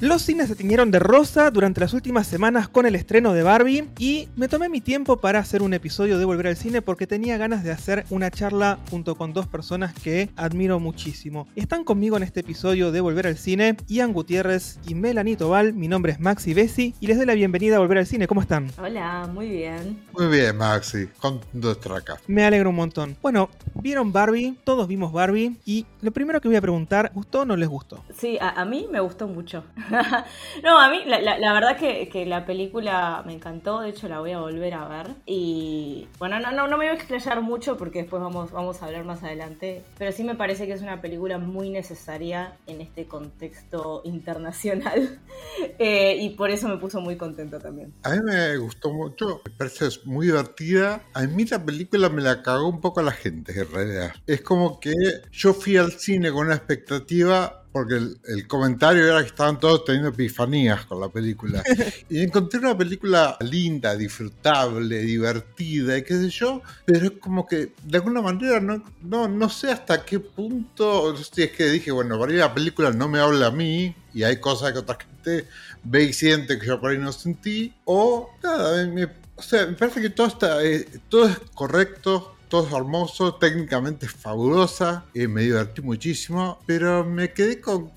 Los cines se tiñeron de rosa durante las últimas semanas con el estreno de Barbie y me tomé mi tiempo para hacer un episodio de Volver al Cine porque tenía ganas de hacer una charla junto con dos personas que admiro muchísimo. Están conmigo en este episodio de Volver al Cine Ian Gutiérrez y Melanie Tobal. Mi nombre es Maxi Bessi y les doy la bienvenida a Volver al Cine. ¿Cómo están? Hola, muy bien. Muy bien, Maxi. De estar acá. Me alegro un montón. Bueno, vieron Barbie, todos vimos Barbie y lo primero que voy a preguntar, ¿gustó o no les gustó? Sí, a, a mí me gustó mucho. no, a mí la, verdad que, que, la película me encantó, de hecho la voy a volver a ver. Y bueno, no, no, no me voy a explayar mucho porque después vamos, vamos a hablar más adelante, pero sí me parece que es una película muy necesaria en este contexto internacional eh, y por eso me puso muy contento también. A mí me gustó mucho, me parece muy divertida. A mí la película me la cagó un poco a la gente en realidad. Es como que yo fui al cine con una expectativa porque el, el, comentario era que estaban todos teniendo epifanías con la película. y encontré una película linda, disfrutable, divertida y qué sé yo, pero es como que de alguna manera no, no, no sé hasta qué punto, si es que dije, bueno, por ahí la película no me habla a mí y hay cosas que otra gente ve y siente que yo por ahí no sentí, o nada, me, o sea, me parece que todo, está, eh, todo es correcto, todo hermoso, técnicamente fabulosa, eh, me divertí muchísimo, pero me quedé con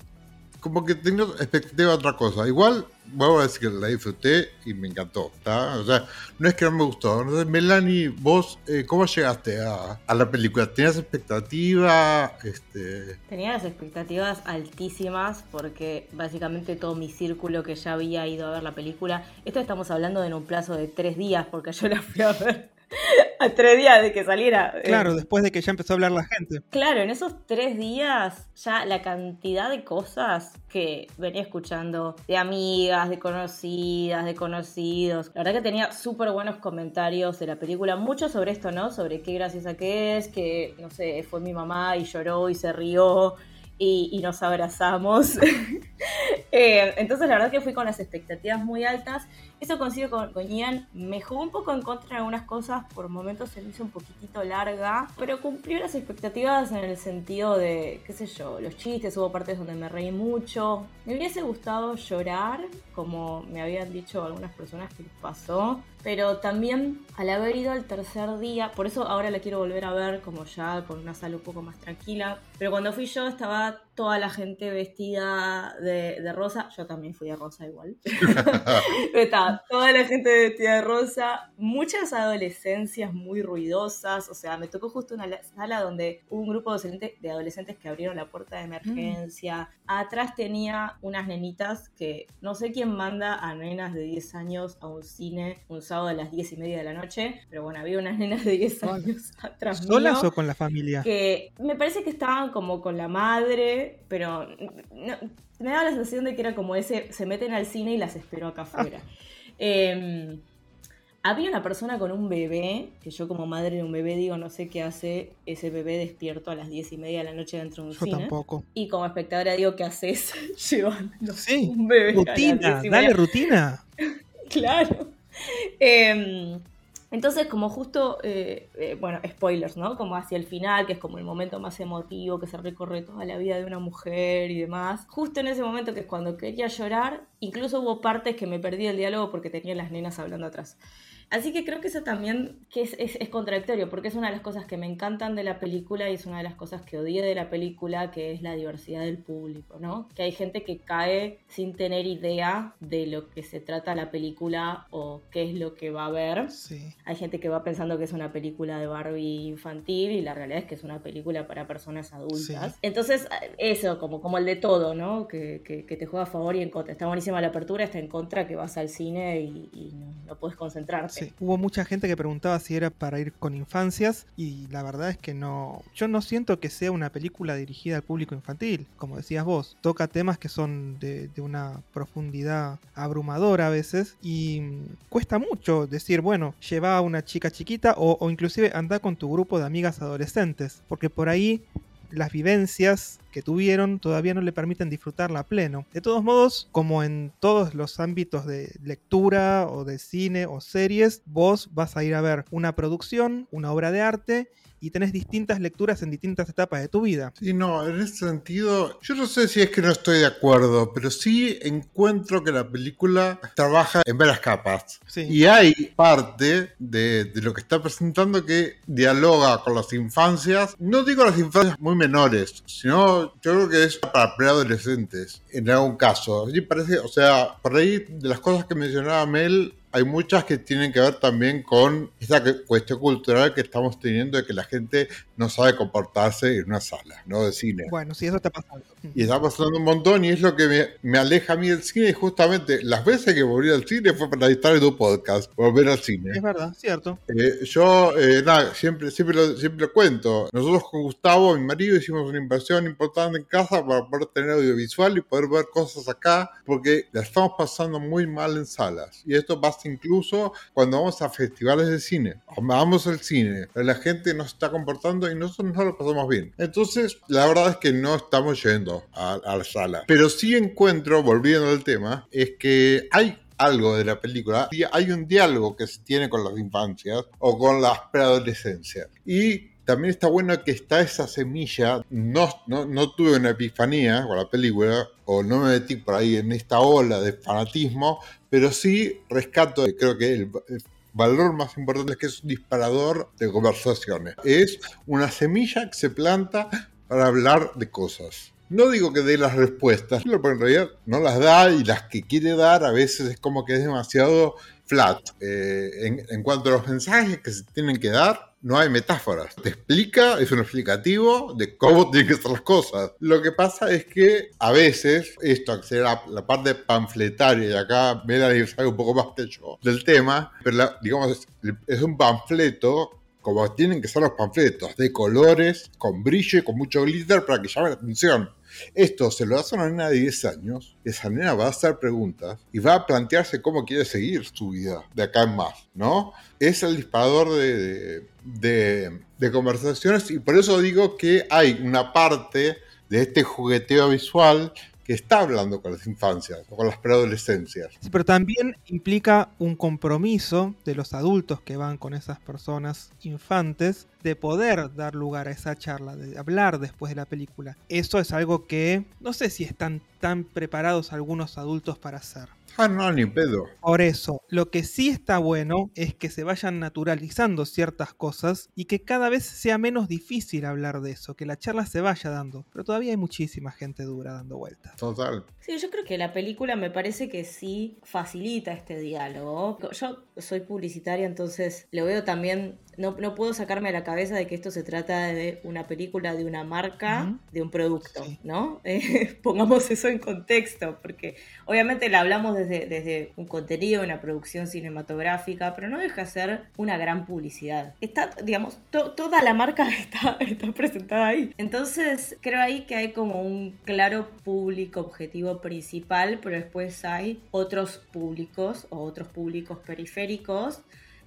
como que tenía expectativa otra cosa. Igual, vuelvo a decir que la disfruté y me encantó, ¿está? O sea, no es que no me gustó. Melanie, vos, eh, ¿cómo llegaste a, a, la película? ¿Tenías expectativa? Este... Tenía las expectativas altísimas porque básicamente todo mi círculo que ya había ido a ver la película, esto estamos hablando de en un plazo de tres días porque yo la fui a ver tres días de que saliera. Claro, después de que ya empezó a hablar la gente. Claro, en esos tres días ya la cantidad de cosas que venía escuchando de amigas, de conocidas, de conocidos. La verdad que tenía súper buenos comentarios de la película, mucho sobre esto, ¿no? Sobre qué graciosa que es, que, no sé, fue mi mamá y lloró y se rió. Y, nos abrazamos. eh, entonces la verdad que fui con las expectativas muy altas. Eso consigo con, con, Ian. Me jugó un poco en contra de algunas cosas, por momentos se me hizo un poquitito larga, pero cumplió las expectativas en el sentido de, qué sé yo, los chistes, hubo partes donde me reí mucho. Me hubiese gustado llorar, como me habían dicho algunas personas que pasó, pero también al haber ido al tercer día, por eso ahora la quiero volver a ver como ya con una sala un poco más tranquila, pero cuando fui yo estaba toda la gente vestida de, de rosa, yo también fui de rosa igual, estaba toda la gente vestida de rosa, muchas adolescencias muy ruidosas, o sea, me tocó justo una sala donde hubo un grupo de adolescentes que abrieron la puerta de emergencia, mm. atrás tenía unas nenitas que no sé quién manda a nenas de 10 años a un cine un sábado a las 10 y media de la noche, pero bueno, había unas nenas de 10 años atrás ¿Solas mío, o con la familia? Que me parece que estaban como con la madre, pero no, me da la sensación de que era como ese, se meten al cine y las espero acá afuera. Eh, había una persona con un bebé, que yo como madre de un bebé digo, no sé qué hace ese bebé despierto a las diez y media de la noche dentro de un yo cine. tampoco. Y como espectadora digo, ¿qué haces llevando sí, un bebé? Rutina, dale rutina. claro. Eh, entonces, como justo, eh, eh, bueno, spoilers, ¿no? Como hacia el final, que es como el momento más emotivo, que se recorre toda la vida de una mujer y demás. Justo en ese momento, que es cuando quería llorar, incluso hubo partes que me perdí el diálogo porque tenía las nenas hablando atrás. Así que creo que eso también que es, es, es, contradictorio, porque es una de las cosas que me encantan de la película y es una de las cosas que odié de la película, que es la diversidad del público, ¿no? Que hay gente que cae sin tener idea de lo que se trata la película o qué es lo que va a ver. Sí. Hay gente que va pensando que es una película de Barbie infantil y la realidad es que es una película para personas adultas. Sí. Entonces, eso, como, como el de todo, ¿no? Que, que, que, te juega a favor y en contra. Está buenísima la apertura, está en contra que vas al cine y, y no, no puedes concentrarte. Sí. Hubo mucha gente que preguntaba si era para ir con infancias y la verdad es que no. Yo no siento que sea una película dirigida al público infantil, como decías vos. Toca temas que son de, una profundidad abrumadora a veces y cuesta mucho decir, bueno, lleva a una chica chiquita o, o inclusive anda con tu grupo de amigas adolescentes, porque por ahí las vivencias que tuvieron todavía no le permiten disfrutarla a pleno. De todos modos, como en todos los ámbitos de lectura o de cine o series, vos vas a ir a ver una producción, una obra de arte y tenés distintas lecturas en distintas etapas de tu vida. Sí, no, en ese sentido, yo no sé si es que no estoy de acuerdo, pero sí encuentro que la película trabaja en varias capas. Sí. Y hay parte de, de lo que está presentando que dialoga con las infancias, no digo las infancias muy menores, sino yo creo que es para preadolescentes, en algún caso. Sí, parece, o sea, por ahí de las cosas que mencionaba Mel, hay muchas que tienen que ver también con esta cuestión cultural que estamos teniendo de que la gente no sabe comportarse en una sala, ¿no? De cine. Bueno, sí, eso está pasando. Y está pasando un montón y es lo que me, me aleja a mí del cine. Y justamente las veces que volví al cine fue para editar un podcast, volver al cine. Es verdad, cierto. Eh, yo, eh, nada, siempre, siempre, lo, siempre lo cuento. Nosotros con Gustavo, mi marido, hicimos una inversión importante en casa para poder tener audiovisual y poder ver cosas acá, porque la estamos pasando muy mal en salas. Y esto pasa incluso cuando vamos a festivales de cine. Vamos al cine, la gente no se está comportando y nosotros no lo pasamos bien. Entonces, la verdad es que no estamos yendo a, a la sala. Pero sí encuentro, volviendo al tema, es que hay algo de la película. Hay un diálogo que se tiene con las infancias o con las preadolescencias. Y también está bueno que está esa semilla. No, no, no tuve una epifanía con la película, o no me metí por ahí en esta ola de fanatismo, pero sí rescato, creo que el, el valor más importante es que es un disparador de conversaciones. Es una semilla que se planta para hablar de cosas. No digo que dé las respuestas, pero en realidad no las da y las que quiere dar a veces es como que es demasiado flat. Eh, en, en cuanto a los mensajes que se tienen que dar, no hay metáforas. Te explica, es un explicativo de cómo tienen que ser las cosas. Lo que pasa es que a veces, esto que será la parte panfletaria, y acá Melanie sabe un poco más que del tema, pero digamos, es, un panfleto como tienen que ser los panfletos, de colores, con brillo y con mucho glitter para que llame la atención. Esto se lo hace a una nena de 10 años, esa nena va a hacer preguntas y va a plantearse cómo quiere seguir su vida de acá en más, ¿no? Es el disparador de, de- conversaciones y por eso digo que hay una parte de este jugueteo visual que está hablando con las infancias o con las preadolescencias. Sí, pero también implica un compromiso de los adultos que van con esas personas infantes de poder dar lugar a esa charla, de hablar después de la película. Eso es algo que no sé si están tan preparados algunos adultos para hacer. Ah, no, ni pedo. Por eso, lo que sí está bueno es que se vayan naturalizando ciertas cosas y que cada vez sea menos difícil hablar de eso, que la charla se vaya dando. Pero todavía hay muchísima gente dura dando vueltas. Total. Sí, yo creo que la película me parece que sí facilita este diálogo. Yo soy publicitaria, entonces lo veo también. No, no puedo sacarme a la cabeza de que esto se trata de una película, de una marca, de un producto, Sí. ¿no? Eh, pongamos eso en contexto, porque obviamente la hablamos desde, desde un contenido, una producción cinematográfica, pero no deja de ser una gran publicidad. Está, digamos, to- toda la marca está, está presentada ahí. Entonces, creo ahí que hay como un claro público objetivo principal, pero después hay otros públicos o otros públicos periféricos.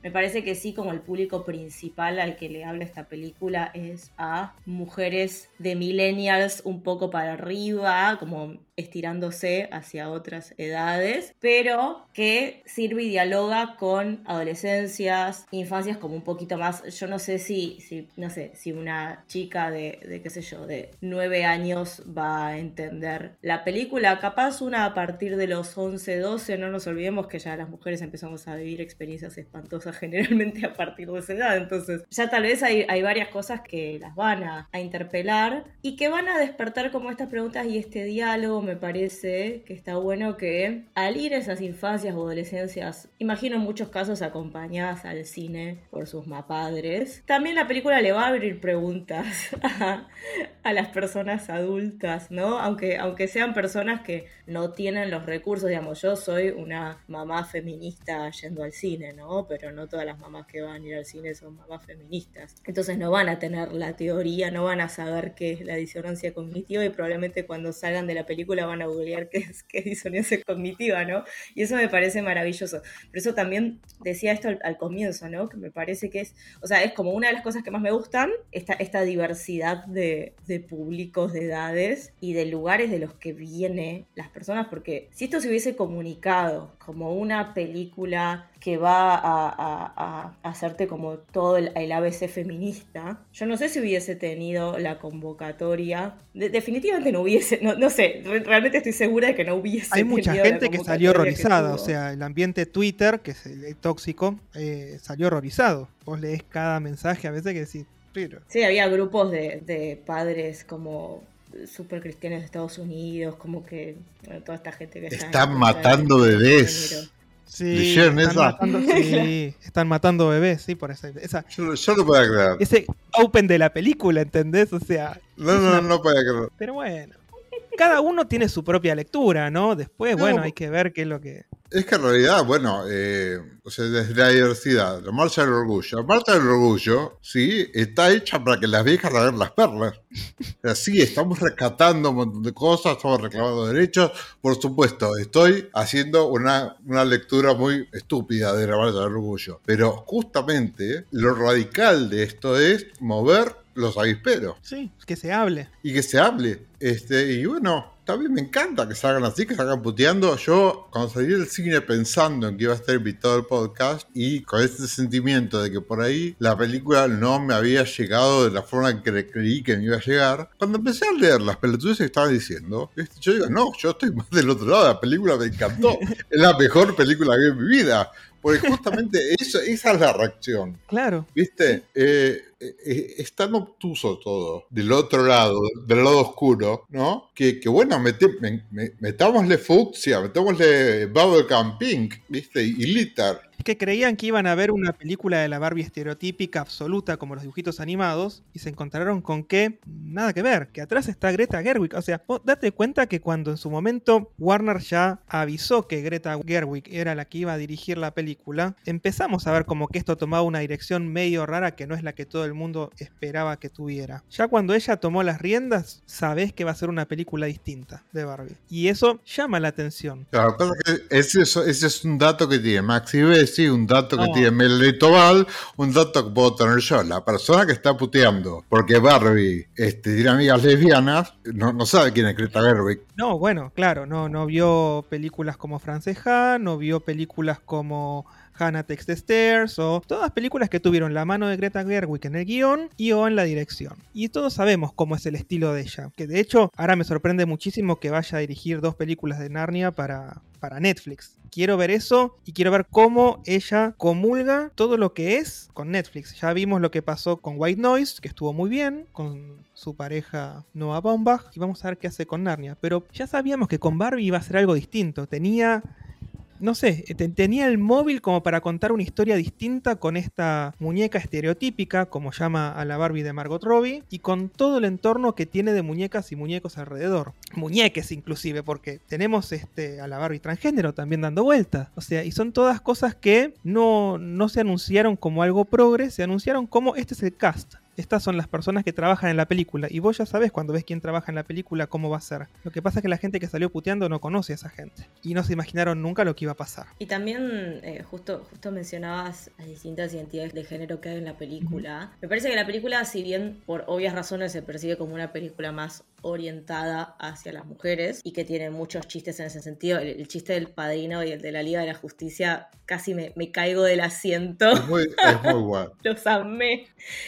Me parece que sí, como el público principal al que le habla esta película es a mujeres de millennials un poco para arriba, como estirándose hacia otras edades, pero que sirve y dialoga con adolescencias, infancias como un poquito más, yo no sé si, si no sé, si una chica de, qué sé yo, de nueve años va a entender la película, capaz una a partir de los 11, 12, no nos olvidemos que ya las mujeres empezamos a vivir experiencias espantosas generalmente a partir de esa edad, entonces ya tal vez hay, varias cosas que las van a interpelar y que van a despertar como estas preguntas y este diálogo me parece que está bueno que al ir a esas infancias o adolescencias, imagino en muchos casos acompañadas al cine por sus mapadres, también la película le va a abrir preguntas a, a las personas adultas, ¿no? Aunque, aunque sean personas que no tienen los recursos, digamos, yo soy una mamá feminista yendo al cine, ¿no? Pero no todas las mamás que van a ir al cine son mamás feministas. Entonces no van a tener la teoría, no van a saber qué es la disonancia cognitiva y probablemente cuando salgan de la película película van a googlear qué es, qué disonancia cognitiva, ¿no? Y eso me parece maravilloso. Por eso también decía esto al, comienzo, ¿no? Que me parece que es, o sea, es como una de las cosas que más me gustan, esta, esta diversidad de, de públicos, de edades y de lugares de los que vienen las personas, porque si esto se hubiese comunicado como una película que va a, hacerte como todo el, ABC feminista, yo no sé si hubiese tenido la convocatoria. definitivamente no hubiese, no, sé, realmente estoy segura de que no hubiese. Hay mucha gente que salió horrorizada, o sea, el ambiente Twitter, que es el, tóxico, eh, salió horrorizado. Vos lees cada mensaje a veces que decís, pero... Sí, había grupos de, de padres como super cristianos de Estados Unidos, como que toda esta gente que está están matando bebés. Sí, están matando, sí, están matando bebés, sí, por esa. esa yo, no puedo creer. Ese open de la película, ¿entendés? O sea. No, no, no puedo creer. Pero bueno. Cada uno tiene su propia lectura, ¿no? Después, bueno, hay que ver qué es lo que. Es que en realidad, bueno, eh, o sea, desde la diversidad, la marcha del orgullo. La marcha del orgullo, sí, está hecha para que las viejas hagan las perlas. O sea, sí, estamos rescatando un montón de cosas, estamos reclamando derechos. Por supuesto, estoy haciendo una, una lectura muy estúpida de la marcha del orgullo. Pero justamente lo radical de esto es mover los avisperos. Sí, que se hable. Y que se hable. Este, y bueno, también me encanta que salgan así, que salgan puteando. Yo, cuando salí del cine pensando en que iba a estar invitado al podcast y con este sentimiento de que por ahí la película no me había llegado de la forma que creí que me iba a llegar, cuando empecé a leer las pelotudes que estaban diciendo, yo digo, no, yo estoy más del otro lado, la película me encantó, es la mejor película que vi en mi vida. Porque justamente eso, esa es la reacción. Claro. ¿Viste? Eh, es tan obtuso todo, del otro lado, del lado oscuro, ¿no? Que, bueno, metámosle fucsia, metámosle bubblegum pink, ¿viste? Y, y que creían que iban a ver una película de la Barbie estereotípica absoluta como los dibujitos animados y se encontraron con que nada que ver, que atrás está Greta Gerwig. O sea, date cuenta que cuando en su momento Warner ya avisó que Greta Gerwig era la que iba a dirigir la película, empezamos a ver como que esto tomaba una dirección medio rara que no es la que todo el mundo esperaba que tuviera. Ya cuando ella tomó las riendas, sabes que va a ser una película distinta de Barbie. Y eso llama la atención. Claro, ese, ese es un dato que tiene Maxi sí, un dato que tiene Melanie Tobal, un dato que puedo tener yo. La persona que está puteando porque Barbie este, tiene amigas lesbianas, no, no sabe quién es Greta Gerwig. No, bueno, claro, no, no vio películas como Franceja, no vio películas como Hannah Takes the Stairs o todas películas que tuvieron la mano de Greta Gerwig en el guion y o en la dirección. Y todos sabemos cómo es el estilo de ella, que de hecho ahora me sorprende muchísimo que vaya a dirigir dos películas de Narnia para, para Netflix. Quiero ver eso y quiero ver cómo ella comulga todo lo que es con Netflix. Ya vimos lo que pasó con White Noise, que estuvo muy bien, con su pareja Noah Baumbach, y vamos a ver qué hace con Narnia. Pero ya sabíamos que con Barbie iba a ser algo distinto. Tenía no sé, tenía el móvil como para contar una historia distinta con esta muñeca estereotípica, como llama a la Barbie de Margot Robbie, y con todo el entorno que tiene de muñecas y muñecos alrededor. Muñeques inclusive, porque tenemos este, a la Barbie transgénero también dando vueltas. O sea, y son todas cosas que no, no se anunciaron como algo progre, se anunciaron como este es el cast estas son las personas que trabajan en la película. Y vos ya sabes cuando ves quién trabaja en la película cómo va a ser. Lo que pasa es que la gente que salió puteando no conoce a esa gente. Y no se imaginaron nunca lo que iba a pasar. Y también, eh, justo, justo mencionabas las distintas identidades de género que hay en la película. Me parece que la película, si bien por obvias razones se percibe como una película más orientada hacia las mujeres y que tiene muchos chistes en ese sentido. El, chiste del padrino y el de la Liga de la Justicia casi me, caigo del asiento. Es muy, es guay. Los amé.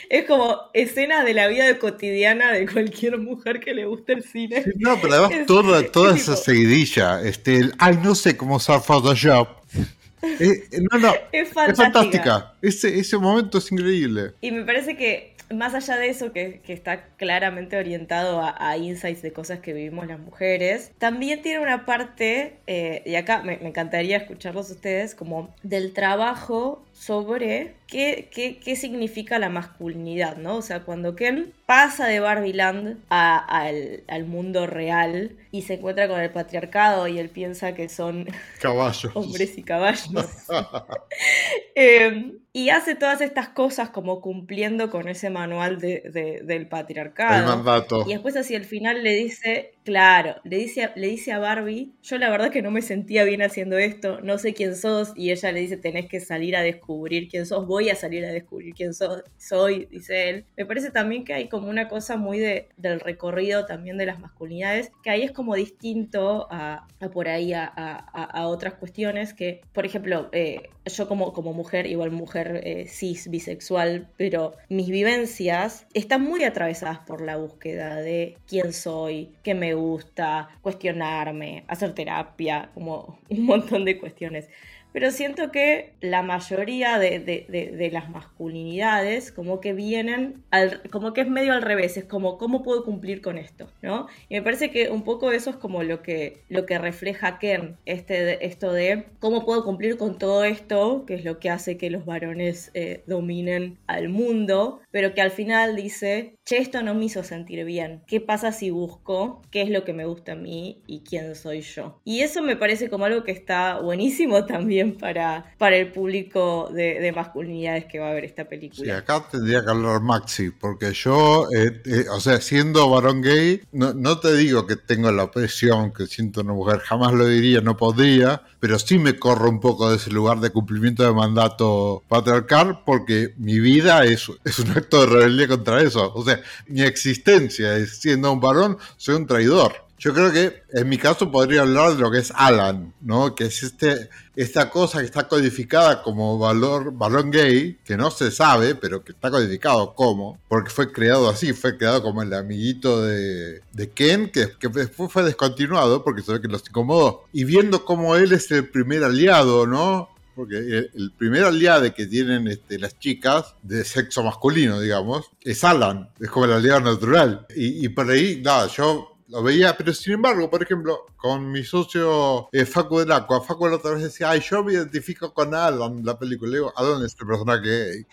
Es como escena de la vida cotidiana de cualquier mujer que le guste el cine. no, pero además toda, toda esa seguidilla, este, el, ay, no sé cómo usar Photoshop. Eh, no, no, es, fantástica. Ese, ese momento es increíble. Y me parece que más allá de eso, que, está claramente orientado a, insights de cosas que vivimos las mujeres, también tiene una parte, eh, y acá me, encantaría escucharlos ustedes, como del trabajo sobre qué, qué, qué, significa la masculinidad, ¿no? O sea, cuando Ken pasa de Barbieland al, al, mundo real y se encuentra con el patriarcado y él piensa que son caballos. hombres y caballos. eh, y hace todas estas cosas como cumpliendo con ese manual de, del patriarcado. El mandato. Y después hacia el final le dice, claro, le dice, le dice a Barbie, yo la verdad que no me sentía bien haciendo esto, no sé quién sos, y ella le dice, tenés que salir a descubrir quién sos, voy a salir a descubrir quién soy, dice él. Me parece también que hay como una cosa muy de, del recorrido también de las masculinidades, que ahí es como distinto a, por ahí a, a, otras cuestiones que, por ejemplo, eh, yo como, como mujer, igual mujer eh, cis, bisexual, pero mis vivencias están muy atravesadas por la búsqueda de quién soy, qué me gusta, cuestionarme, hacer terapia, como un montón de cuestiones pero siento que la mayoría de, las masculinidades como que vienen, al, como que es medio al revés, es como cómo puedo cumplir con esto, ¿no? Y me parece que un poco eso es como lo que, lo que refleja Ken, este, esto de cómo puedo cumplir con todo esto, que es lo que hace que los varones eh, dominen al mundo, pero que al final dice, che, esto no me hizo sentir bien, ¿qué pasa si busco qué es lo que me gusta a mí y quién soy yo? Y eso me parece como algo que está buenísimo también para, para el público de, masculinidades que va a ver esta película. Sí, acá tendría que hablar Maxi, porque yo, eh, eh, o sea, siendo varón gay, no, no, te digo que tengo la presión que siento una mujer, jamás lo diría, no podría, pero sí me corro un poco de ese lugar de cumplimiento de mandato patriarcal, porque mi vida es, es un acto de rebeldía contra eso. O sea, mi existencia es siendo un varón, soy un traidor. Yo creo que en mi caso podría hablar de lo que es Alan, ¿no? Que es este, esta cosa que está codificada como valor, valor gay, que no se sabe, pero que está codificado como, porque fue creado así, fue creado como el amiguito de, de Ken, que, que, después fue descontinuado porque se ve que los incomodó. Y viendo cómo él es el primer aliado, ¿no? porque el, primer aliado que tienen este, las chicas de sexo masculino, digamos, es Alan, es como el aliado natural. Y, y por ahí, nada, yo lo veía, pero sin embargo, por ejemplo, con mi socio eh, Facu del Aqua, Facu la otra vez decía, ay, yo me identifico con Alan, la película. Le digo, ¿a dónde es este personaje gay?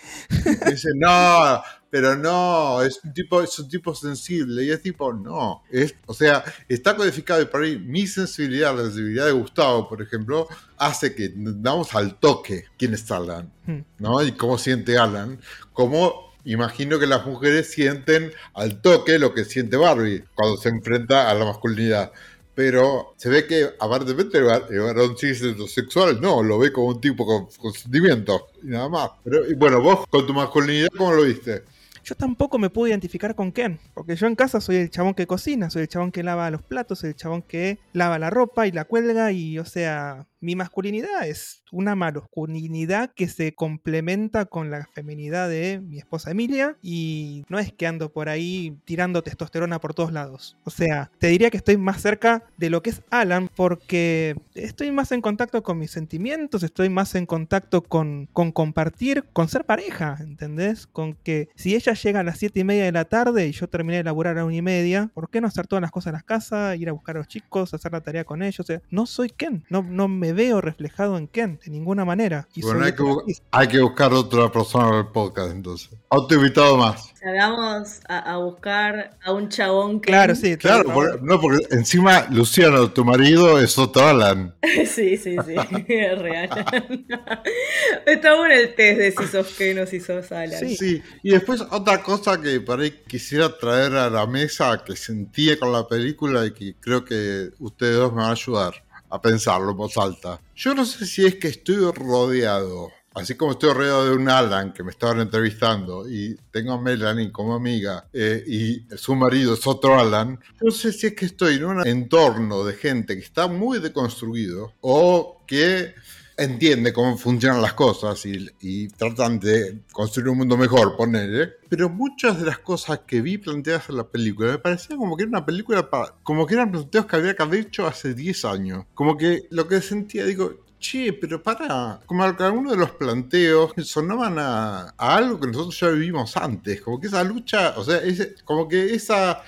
Y dice, no, pero no, es un tipo, es un tipo sensible. Y es tipo, no. Es, o sea, está codificado y por ahí mi sensibilidad, la sensibilidad de Gustavo, por ejemplo, hace que damos al toque quién es Alan, hmm. ¿no? Y cómo siente Alan, cómo imagino que las mujeres sienten al toque lo que siente Barbie cuando se enfrenta a la masculinidad. Pero se ve que, aparentemente, el varón sexual no, lo ve como un tipo con, con sentimientos y nada más. Pero bueno, vos con tu masculinidad, ¿cómo lo viste? Yo tampoco me puedo identificar con Ken, porque yo en casa soy el chabón que cocina, soy el chabón que lava los platos, soy el chabón que lava la ropa y la cuelga y, o sea, mi masculinidad es una masculinidad que se complementa con la feminidad de mi esposa Emilia y no es que ando por ahí tirando testosterona por todos lados. O sea, te diría que estoy más cerca de lo que es Alan porque estoy más en contacto con mis sentimientos, estoy más en contacto con, con compartir, con ser pareja, ¿entendés? Con que si ella llega a las 7 y media de la tarde y yo terminé de laburar a 1 y media, ¿por qué no hacer todas las cosas en la casa, ir a buscar a los chicos, hacer la tarea con ellos? O sea, no soy Ken, no, no me veo reflejado en Ken de ninguna manera. bueno, hay que, buscar otra persona el podcast entonces. Otro invitado más. Hagamos a, buscar a un chabón que. Claro, sí. Claro, no, porque encima Luciano, tu marido, es otro Alan. sí, sí, sí, es real. Está bueno el test de si sos Ken o si sos Alan. Sí. sí, y después otra cosa que por ahí quisiera traer a la mesa que sentía con la película y que creo que ustedes dos me van a ayudar a pensarlo en voz alta. Yo no sé si es que estoy rodeado, así como estoy rodeado de un Alan que me estaban entrevistando y tengo a Melanie como amiga eh, y su marido es otro Alan, no sé si es que estoy en un entorno de gente que está muy deconstruido o que entiende cómo funcionan las cosas y, tratan de construir un mundo mejor, ponerle. Pero muchas de las cosas que vi planteadas en la película me parecían como que era una película para, como que eran planteos que había que haber hecho hace 10 años. Como que lo que sentía, digo, che, pero para, como algunos de los planteos sonaban a, algo que nosotros ya vivimos antes, como que esa lucha, o sea, como que esa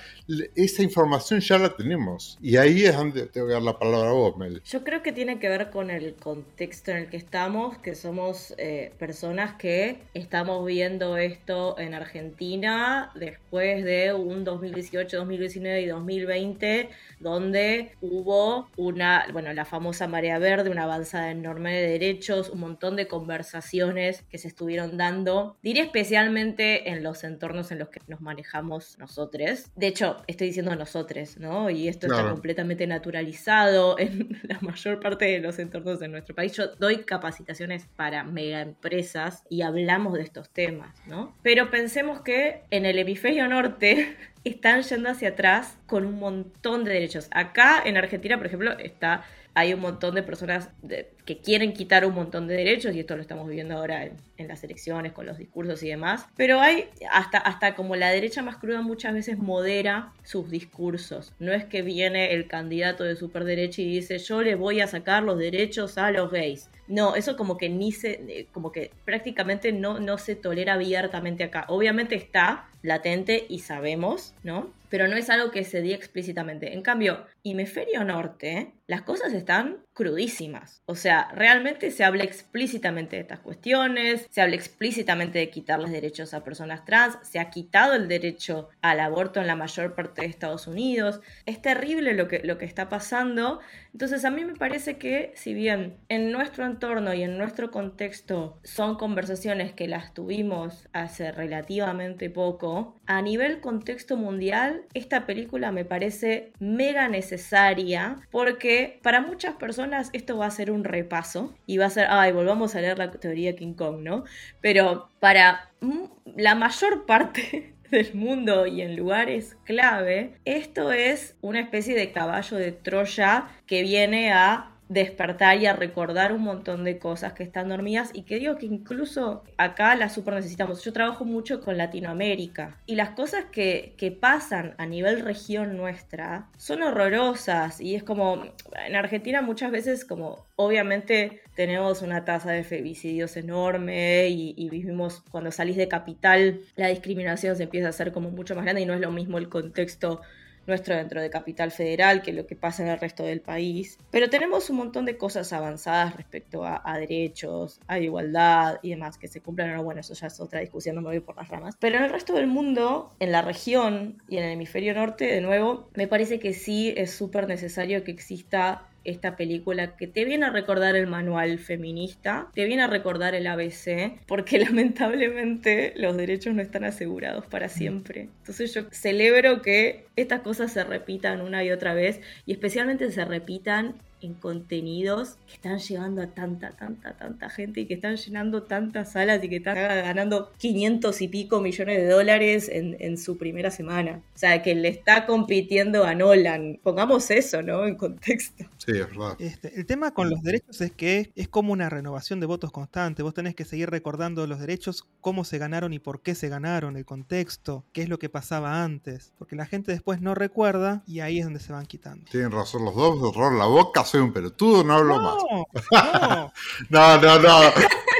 esa información ya la tenemos. Y ahí es donde tengo que dar la palabra a vos, Mel. Yo creo que tiene que ver con el contexto en el que estamos, que somos eh, personas que estamos viendo esto en Argentina después de un 2018, 2019 y 2020, donde hubo una, bueno, la famosa marea verde, una avanzada enorme de derechos, un montón de conversaciones que se estuvieron dando, diría especialmente en los entornos en los que nos manejamos nosotros. De hecho, estoy diciendo nosotros, ¿no? Y esto está completamente naturalizado en la mayor parte de los entornos de nuestro país. Yo doy capacitaciones para mega empresas y hablamos de estos temas, ¿no? Pero pensemos que en el hemisferio norte están yendo hacia atrás con un montón de derechos. Acá en Argentina, por ejemplo, está hay un montón de personas que quieren quitar un montón de derechos y esto lo estamos viendo ahora en, las elecciones con los discursos y demás. Pero hay hasta, hasta como la derecha más cruda muchas veces modera sus discursos. No es que viene el candidato de superderecha y dice yo le voy a sacar los derechos a los gays. No, eso como que ni se, eh, como que prácticamente no, no se tolera abiertamente acá. Obviamente está latente y sabemos, ¿no? Pero no es algo que se diga explícitamente. En cambio, hemisferio norte, las cosas están crudísimas. O sea, realmente se habla explícitamente de estas cuestiones, se habla explícitamente de quitarles derechos a personas trans, se ha quitado el derecho al aborto en la mayor parte de Estados Unidos. Es terrible lo que, lo que está pasando. Entonces a mí me parece que si bien en nuestro y en nuestro contexto son conversaciones que las tuvimos hace relativamente poco, a nivel contexto mundial, esta película me parece mega necesaria porque para muchas personas esto va a ser un repaso y va a ser, ay, volvamos a leer la teoría King Kong, ¿no? Pero para la mayor parte del mundo y en lugares clave, esto es una especie de caballo de Troya que viene a despertar y a recordar un montón de cosas que están dormidas y que digo que incluso acá las super necesitamos. Yo trabajo mucho con Latinoamérica y las cosas que, que pasan a nivel región nuestra son horrorosas y es como en Argentina muchas veces como obviamente tenemos una tasa de femicidios enorme y, y, vivimos cuando salís de capital la discriminación se empieza a hacer como mucho más grande y no es lo mismo el contexto nuestro dentro de Capital Federal que lo que pasa en el resto del país. Pero tenemos un montón de cosas avanzadas respecto a, derechos, a igualdad y demás que se cumplan o no. Bueno, eso ya es otra discusión, no me voy por las ramas. Pero en el resto del mundo, en la región y en el hemisferio norte, de nuevo, me parece que sí es súper necesario que exista esta película que te viene a recordar el manual feminista, te viene a recordar el ABC, porque lamentablemente los derechos no están asegurados para siempre. Entonces yo celebro que estas cosas se repitan una y otra vez y especialmente se repitan en contenidos que están llevando a tanta, tanta, tanta gente y que están llenando tantas salas y que están ganando 500 y pico millones de dólares en, en, su primera semana. O sea, que le está compitiendo a Nolan. Pongamos eso, ¿no? En contexto. Sí, es verdad. Este, el tema con los derechos es que es como una renovación de votos constante. Vos tenés que seguir recordando los derechos, cómo se ganaron y por qué se ganaron, el contexto, qué es lo que pasaba antes. Porque la gente después no recuerda y ahí es donde se van quitando. Tienen razón los dos, error la boca soy un pelotudo, no hablo más. No, no, no,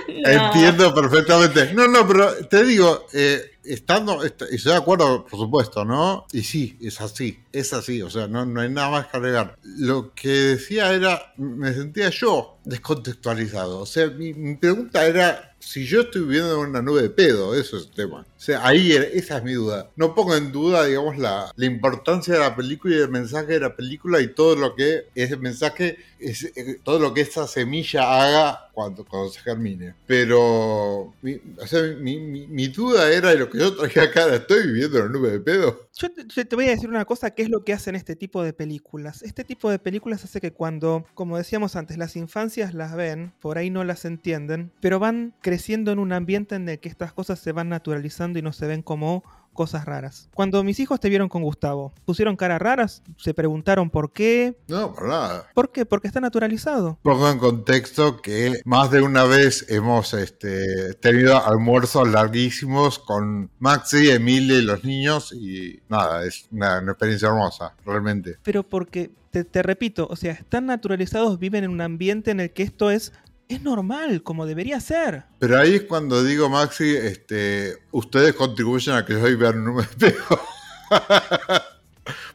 Entiendo perfectamente. No, no, pero te digo, eh, estando, y estoy de acuerdo, por supuesto, ¿no? Y sí, es así, es así, o sea, no, no hay nada más que agregar. Lo que decía era, me sentía yo descontextualizado, o sea, mi pregunta era si yo estoy viviendo en una nube de pedo, eso es el tema. O sea, ahí esa es mi duda. No pongo en duda, digamos, la, importancia de la película y el mensaje de la película y todo lo que ese mensaje, es, eh, todo lo que esa semilla haga cuando, cuando se germine. Pero, o sea, mi, duda era de lo que yo traje acá, ¿estoy viviendo en una nube de pedo? Yo te, voy a decir una cosa, ¿qué es lo que hacen este tipo de películas? Este tipo de películas hace que cuando, como decíamos antes, las infancias las ven, por ahí no las entienden, pero van creciendo en un ambiente en el que estas cosas se van naturalizando y no se ven como cosas raras. Cuando mis hijos te vieron con Gustavo, ¿pusieron caras raras? ¿Se preguntaron por qué? No, por nada. ¿Por qué? Porque está naturalizado. Pongo en contexto que más de una vez hemos este, tenido almuerzos larguísimos con Maxi, Emilia y los niños y nada, es una, una experiencia hermosa, realmente. Pero porque te, te, repito, o sea, están naturalizados, viven en un ambiente en el que esto es es normal, como debería ser. Pero ahí es cuando digo, Maxi, este, ustedes contribuyen a que yo vea un número de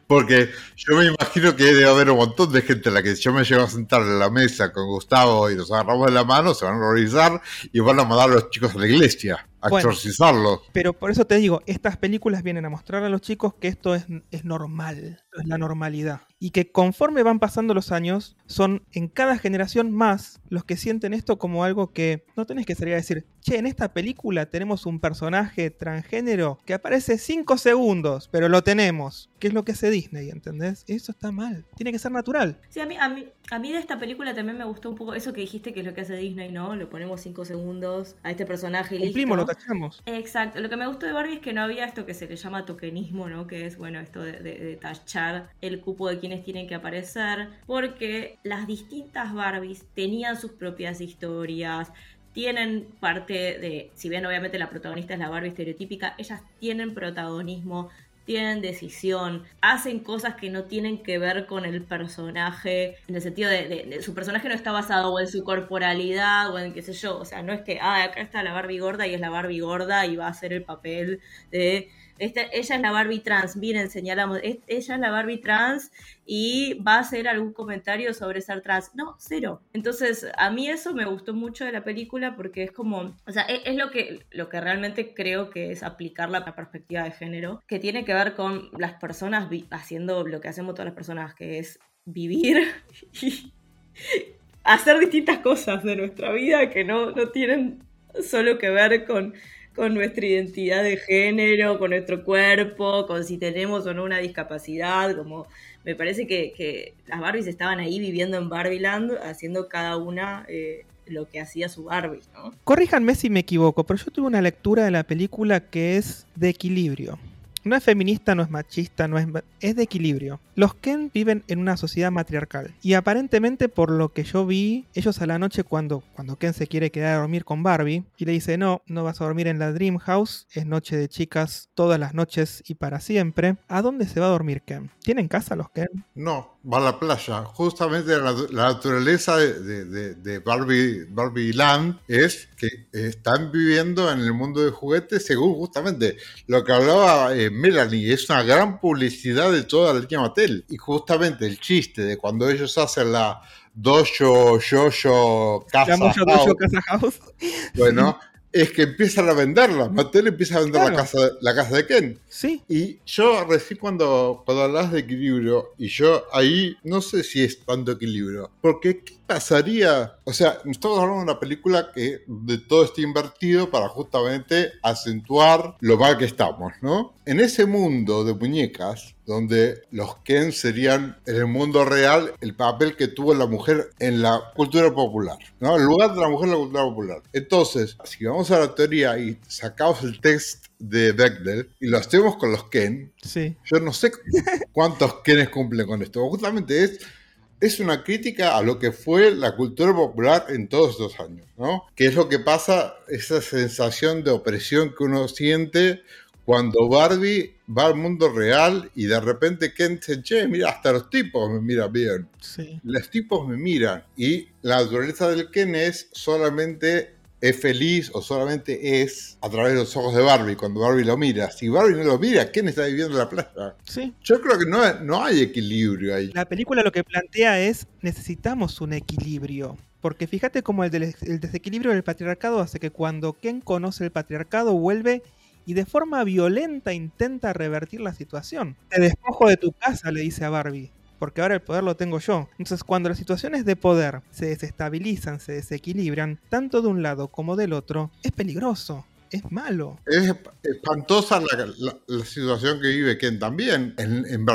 Porque yo me imagino que debe haber un montón de gente a la que yo me llego a sentar en la mesa con Gustavo y nos agarramos de la mano, se van a horrorizar y van a mandar a los chicos a la iglesia a Bueno. exorcizarlos. Pero por eso te digo, estas películas vienen a mostrar a los chicos que esto es, es normal, esto es la normalidad. Y que conforme van pasando los años, son en cada generación más los que sienten esto como algo que no tenés que salir a decir, che, en esta película tenemos un personaje transgénero que aparece 5 segundos, pero lo tenemos. ¿Qué es lo que hace Disney, entendés? Eso está mal, tiene que ser natural. Sí, a mí, a, mí, a mí de esta película también me gustó un poco eso que dijiste que es lo que hace Disney, ¿no? Le ponemos cinco segundos a este personaje y listo. Cumplimos, lo Exacto, lo que me gustó de Barbie es que no había esto que se le llama tokenismo, ¿no? Que es, bueno, esto de tachar el cupo de quienes tienen que aparecer, porque las distintas Barbies tenían sus propias historias, tienen parte de, si bien obviamente la protagonista es la Barbie estereotípica, ellas tienen protagonismo, tienen decisión, hacen cosas que no tienen que ver con el personaje, en el sentido de, su personaje no está basado o en su corporalidad o en qué sé yo, o sea, no es que, ah, acá está la Barbie gorda y es la Barbie gorda y va a hacer el papel de... Ella es la Barbie trans, miren, señalamos, ella es la Barbie trans y va a hacer algún comentario sobre ser trans. No, cero. Entonces, a mí eso me gustó mucho de la película porque es como, o sea, es, es lo, que, lo que realmente creo que es aplicar la perspectiva de género, que tiene que ver con las personas haciendo lo que hacemos todas las personas, que es vivir y hacer distintas cosas de nuestra vida que no, no tienen solo que ver con, con nuestra identidad de género, con nuestro cuerpo, con si tenemos o no una discapacidad, como me parece que, las Barbies estaban ahí viviendo en Barbieland, haciendo cada una eh, lo que hacía su Barbie, ¿no? Corríjanme si me equivoco, pero yo tuve una lectura de la película que es de equilibrio. No es feminista, no es machista, no es, es de equilibrio. Los Ken viven en una sociedad matriarcal. Y aparentemente, por lo que yo vi, ellos a la noche, cuando, cuando Ken se quiere quedar a dormir con Barbie, y le dice: No, no vas a dormir en la Dream House, es noche de chicas todas las noches y para siempre. ¿A dónde se va a dormir Ken? ¿Tienen casa los Ken? No, va a la playa. Justamente la, naturaleza de, de- de- Barbie, Barbie Land es que están viviendo en el mundo de juguetes según justamente lo que hablaba eh, Melanie. Es una gran publicidad de toda la línea Mattel. Y justamente el chiste de cuando ellos hacen la Dojo, Yoyo, Casa House, Dojo Casa House. bueno, es que empiezan a venderla. Mattel empieza a vender Claro. la, casa, la casa de Ken. Sí, Y yo recién cuando, cuando hablas de equilibrio, y yo ahí no sé si es tanto equilibrio, porque ¿qué pasaría? O sea, estamos hablando de una película que de todo está invertido para justamente acentuar lo mal que estamos, ¿no? En ese mundo de muñecas, donde los Ken serían en el mundo real el papel que tuvo la mujer en la cultura popular, ¿no? El lugar de la mujer en la cultura popular. Entonces, si vamos a la teoría y sacamos el test de Bechdel y lo hacemos con los Ken, sí. yo no sé cuántos Kenes cumplen con esto. Justamente es, es una crítica a lo que fue la cultura popular en todos estos años, ¿no? Que es lo que pasa, esa sensación de opresión que uno siente cuando Barbie va al mundo real y de repente Ken dice, che, mira, hasta los tipos me miran bien. Sí. Los tipos me miran. Y la naturaleza del Ken es solamente es feliz o solamente es a través de los ojos de Barbie, cuando Barbie lo mira. Si Barbie no lo mira, Ken está viviendo en la playa. Sí. Yo creo que no, no hay equilibrio ahí. La película lo que plantea es necesitamos un equilibrio. Porque fíjate cómo el, del- el desequilibrio del patriarcado hace que cuando Ken conoce el patriarcado vuelve y de forma violenta intenta revertir la situación. Te despojo de tu casa, le dice a Barbie. Porque ahora el poder lo tengo yo. Entonces, cuando las situaciones de poder se desestabilizan, se desequilibran, tanto de un lado como del otro, es peligroso, es malo. Es esp- espantosa la, situación que vive Ken también en, en.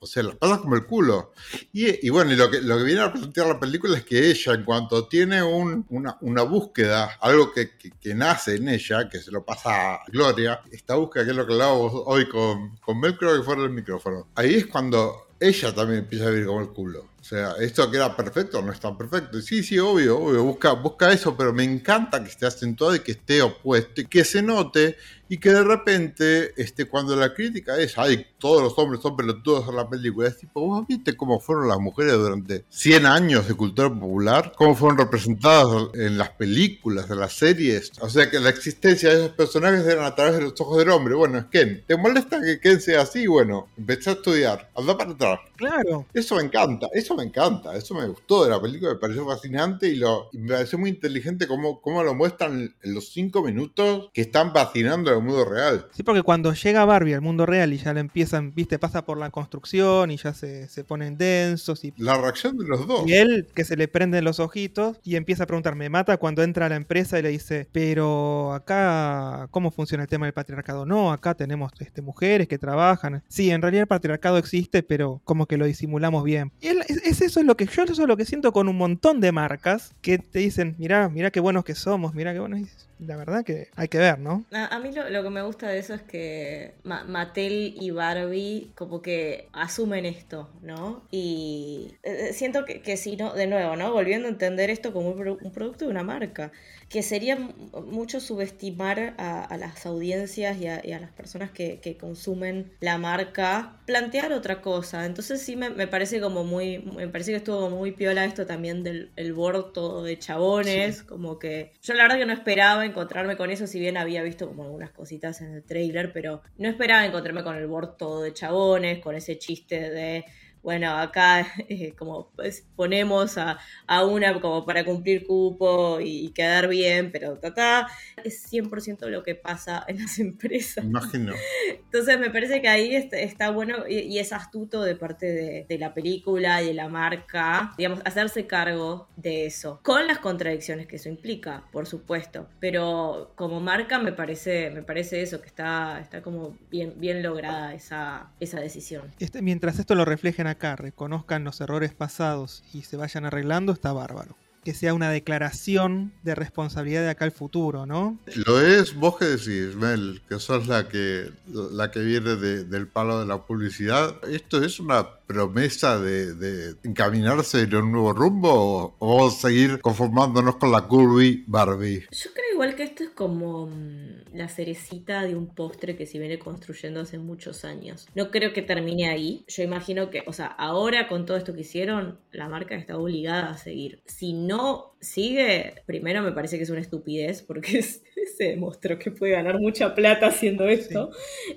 O sea, la pasa como el culo. Y, bueno, y lo que, lo viene a plantear la película es que ella, en cuanto tiene un- una, búsqueda, algo que, nace en ella, que se lo pasa a Gloria, esta búsqueda que es lo que hablábamos hoy con, con Mel, creo que fuera el micrófono. Ahí es cuando ella también empieza a vivir como el culo. Sea, esto queda perfecto, no está perfecto. Sí, sí, obvio, obvio, busca, busca eso, pero me encanta que esté acentuado y que esté opuesto, y que se note y que de repente, este, cuando la crítica es, ay, todos los hombres son pelotudos en la película, es tipo, vos viste cómo fueron las mujeres durante 100 años de cultura popular, cómo fueron representadas en las películas, en las series, o sea que la existencia de esos personajes eran a través de los ojos del hombre, bueno, es Ken, ¿te molesta que Ken sea así? Bueno, empecé a estudiar, anda para atrás. Claro. Eso me encanta, eso me encanta, eso me gustó de la película, me pareció fascinante y, lo, y me pareció muy inteligente cómo, cómo lo muestran en los cinco minutos que están fascinando al mundo real. Sí, porque cuando llega Barbie al mundo real y ya le empiezan, viste, pasa por la construcción y ya se, se ponen densos y... La reacción de los dos. Y él, que se le prenden los ojitos y empieza a preguntar, me mata cuando entra a la empresa y le dice, pero acá, ¿cómo funciona el tema del patriarcado? No, acá tenemos este, mujeres que trabajan. Sí, en realidad el patriarcado existe, pero como que lo disimulamos bien. Y él- es, es eso es lo que yo eso es lo que siento con un montón de marcas que te dicen, mirá, mirá qué buenos que somos, mirá qué buenos. La verdad que hay que ver, ¿no? A, mí lo, lo que me gusta de eso es que Ma- Mattel y Barbie como que asumen esto, ¿no? Y eh, siento que, que si no, de nuevo, ¿no? Volviendo a entender esto como un producto de una marca, que sería mucho subestimar a, a las audiencias y a, y a las personas que, que consumen la marca, plantear otra cosa. Entonces sí me, me parece como muy, me parece que estuvo muy piola esto también del el board todo de chabones, como que yo la verdad que no esperaba encontrarme con eso, si bien había visto como algunas cositas en el trailer, pero no esperaba encontrarme con el board todo de chabones, con ese chiste de bueno, acá eh, como pues, ponemos a, a una como para cumplir cupo y, y quedar bien, pero ta, ta, es 100% lo que pasa en las empresas. Imagino. Entonces me parece que ahí está, está bueno y, y es astuto de parte de, de la película y de la marca, digamos, hacerse cargo de eso, con las contradicciones que eso implica, por supuesto. Pero como marca me parece, me parece eso, que está, está como bien, bien lograda esa, esa decisión. Este, mientras esto lo reflejen acá, reconozcan los errores pasados y se vayan arreglando, está bárbaro. Que sea una declaración de responsabilidad de acá al futuro, ¿no? Lo es, vos que decís, Mel, que sos la que, la que viene de- del palo de la publicidad. ¿Esto es una promesa de, de encaminarse en un nuevo rumbo o, o vamos a seguir conformándonos con la curvy Barbie? Yo creo igual que esto es como mm, la cerecita de un postre que se viene construyendo hace muchos años. No creo que termine ahí. Yo imagino que, o sea, ahora con todo esto que hicieron, la marca está obligada a seguir. Si no sigue, primero me parece que es una estupidez porque es- se demostró que puede ganar mucha plata haciendo esto.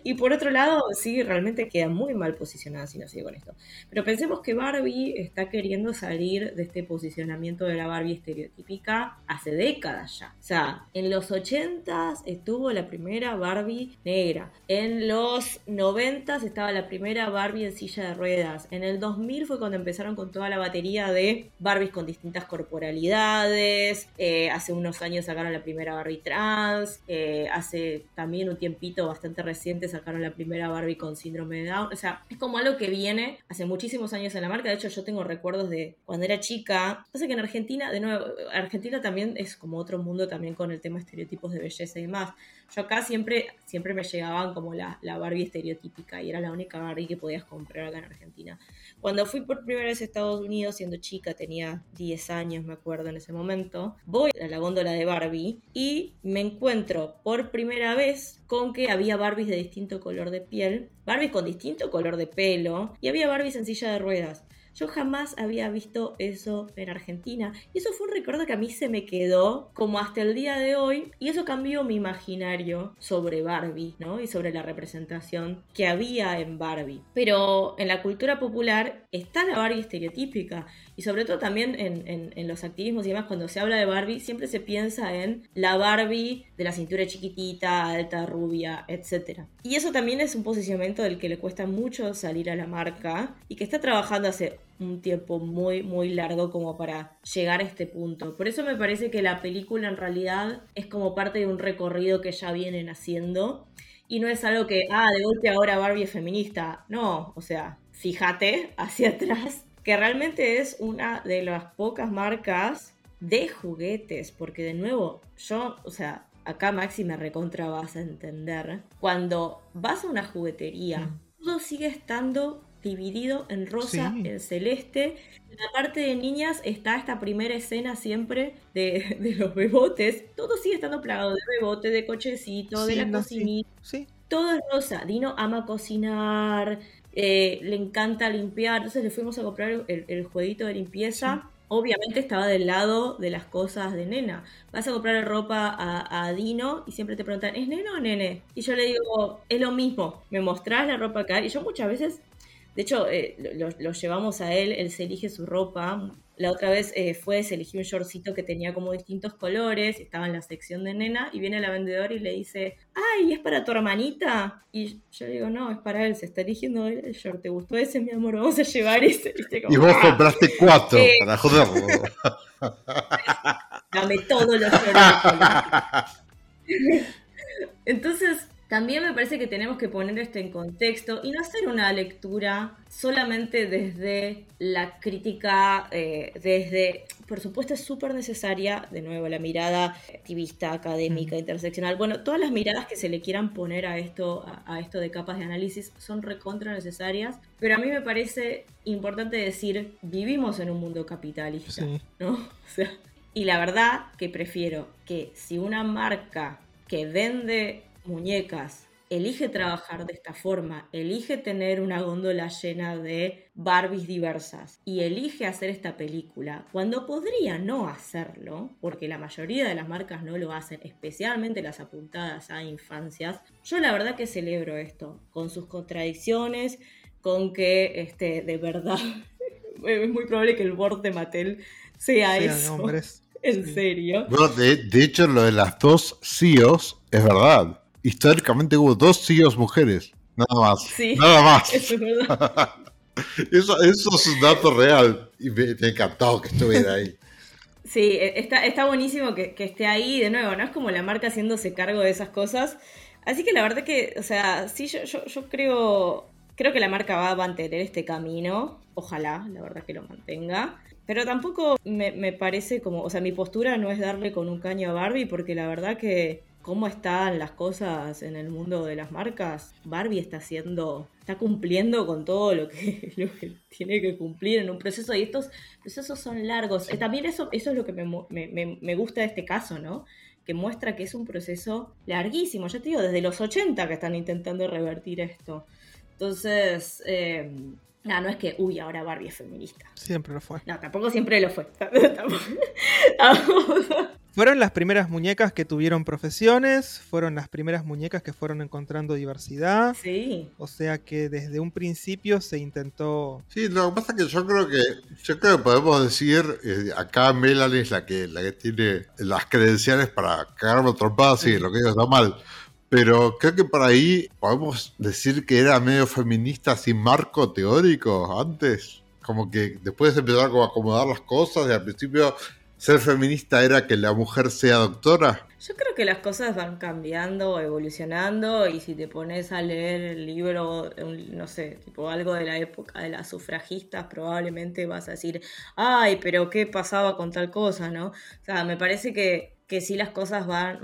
Y por otro lado, sí, realmente queda muy mal posicionada si no sigue con esto. Pero pensemos que Barbie está queriendo salir de este posicionamiento de la Barbie estereotípica hace décadas ya. O sea, en los 80s estuvo la primera Barbie negra. En los 90s estaba la primera Barbie en silla de ruedas. En el 2000 fue cuando empezaron con toda la batería de Barbies con distintas corporalidades. Eh, hace unos años sacaron la primera Barbie trans. Eh, hace también un tiempito bastante reciente sacaron la primera Barbie con síndrome de Down. O sea, es como algo que viene hace muchísimos años en la marca. De hecho, yo tengo recuerdos de cuando era chica. Pasa que en Argentina, de nuevo, Argentina también es como otro mundo también con el tema estereotipos de belleza y demás. Yo acá siempre, siempre me llegaban como la, la Barbie estereotípica y era la única Barbie que podías comprar acá en Argentina. Cuando fui por primera vez a Estados Unidos, siendo chica, tenía 10 años, me acuerdo en ese momento, voy a la góndola de Barbie y me encuentro por primera vez con que había Barbies de distinto color de piel, Barbies con distinto color de pelo y había Barbies en silla de ruedas. Yo jamás había visto eso en Argentina. Y eso fue un recuerdo que a mí se me quedó como hasta el día de hoy. Y eso cambió mi imaginario sobre Barbie, ¿no? Y sobre la representación que había en Barbie. Pero en la cultura popular está la Barbie estereotípica. Y sobre todo también en, en- en los activismos y demás, cuando se habla de Barbie, siempre se piensa en la Barbie de la cintura chiquitita, alta, rubia, etc. Y eso también es un posicionamiento del que le cuesta mucho salir a la marca y que está trabajando hace un tiempo muy, muy largo como para llegar a este punto. Por eso me parece que la película en realidad es como parte de un recorrido que ya vienen haciendo y no es algo que, ah, de golpe ahora Barbie es feminista. No, o sea, fíjate hacia atrás que realmente es una de las pocas marcas de juguetes, porque de nuevo, yo, o sea, acá Maxi me recontra vas a entender, cuando vas a una juguetería, todo sigue estando dividido en rosa, Sí. en celeste. En la parte de niñas está esta primera escena siempre de, de los bebotes. Todo sigue estando plagado de bebote, de cochecito, de Sí, la no, cocinita. Sí, Todo es rosa. Dino ama cocinar, eh, le encanta limpiar. Entonces le fuimos a comprar el, el jueguito de limpieza. Obviamente estaba del lado de las cosas de nena. Vas a comprar ropa a, a Dino y siempre te preguntan, ¿es nena o nene? Y yo le digo, es lo mismo. ¿Me mostrás la ropa acá? Y yo muchas veces, de hecho, eh, lo, lo llevamos a él, él se elige su ropa. La otra vez eh, fue, se eligió un shortcito que tenía como distintos colores, estaba en la sección de nena, y viene la vendedora y le dice, ¡ay, es para tu hermanita! Y yo le digo, no, es para él, se está eligiendo él el short, ¿te gustó ese, mi amor? Vamos a llevar ese. ¿Viste? Como, Y vos "Ah, compraste cuatro Eh. para joderlo. Dame todos los shorts de color". Entonces, también me parece que tenemos que poner esto en contexto y no hacer una lectura solamente desde la crítica, eh, desde, por supuesto es súper necesaria, de nuevo, la mirada activista, académica, interseccional, bueno, todas las miradas que se le quieran poner a esto, a, a esto de capas de análisis son recontra necesarias, pero a mí me parece importante decir, vivimos en un mundo capitalista. sí. ¿no? O sea, y la verdad que prefiero que si una marca que vende muñecas elige trabajar de esta forma, elige tener una góndola llena de Barbies diversas y elige hacer esta película, cuando podría no hacerlo, porque la mayoría de las marcas no lo hacen, especialmente las apuntadas a infancias, yo la verdad que celebro esto, con sus contradicciones, con que este, de verdad es muy probable que el board de Mattel sea Sean eso. hombres. En Sí. serio. Bueno, de, de hecho, lo de las dos CEOs es verdad. Históricamente hubo dos CEOs mujeres. Nada más. Sí. Nada más. Eso es verdad. Eso, eso es un dato real. Y me, me encantó que estuviera ahí. Sí, e- está, está buenísimo que, que esté ahí de nuevo, ¿no? Es como la marca haciéndose cargo de esas cosas. Así que la verdad que, o sea, sí, yo, yo, yo creo, creo que la marca va a mantener este camino. Ojalá, la verdad que lo mantenga. Pero tampoco me, me parece como, o sea, mi postura no es darle con un caño a Barbie, porque la verdad que cómo están las cosas en el mundo de las marcas, Barbie está haciendo, está cumpliendo con todo lo que, lo que tiene que cumplir en un proceso y estos procesos son largos. Eh, También eso, eso es lo que me, me- me- me gusta de este caso, ¿no? Que muestra que es un proceso larguísimo, ya te digo, desde los 80 que están intentando revertir esto. Entonces, eh, nada, no es que, uy, ahora Barbie es feminista. Siempre lo fue. No, tampoco siempre lo fue. Tampoco- Fueron las primeras muñecas que tuvieron profesiones, fueron las primeras muñecas que fueron encontrando diversidad. Sí. O sea que desde un principio se intentó. Sí, lo que pasa es que yo creo que yo creo que podemos decir, eh, acá Melanie es la que, la que tiene las credenciales para cagarme trompadas, sí, lo que digo está mal. Pero creo que por ahí podemos decir que era medio feminista sin marco teórico antes. Como que después empezaron a acomodar las cosas y al principio ser feminista era que la mujer sea doctora. Yo creo que las cosas van cambiando, evolucionando, y si te pones a leer el libro, no sé, tipo algo de la época de las sufragistas, probablemente vas a decir, ay, pero ¿qué pasaba con tal cosa, no? O sea, me parece que, que sí las cosas van,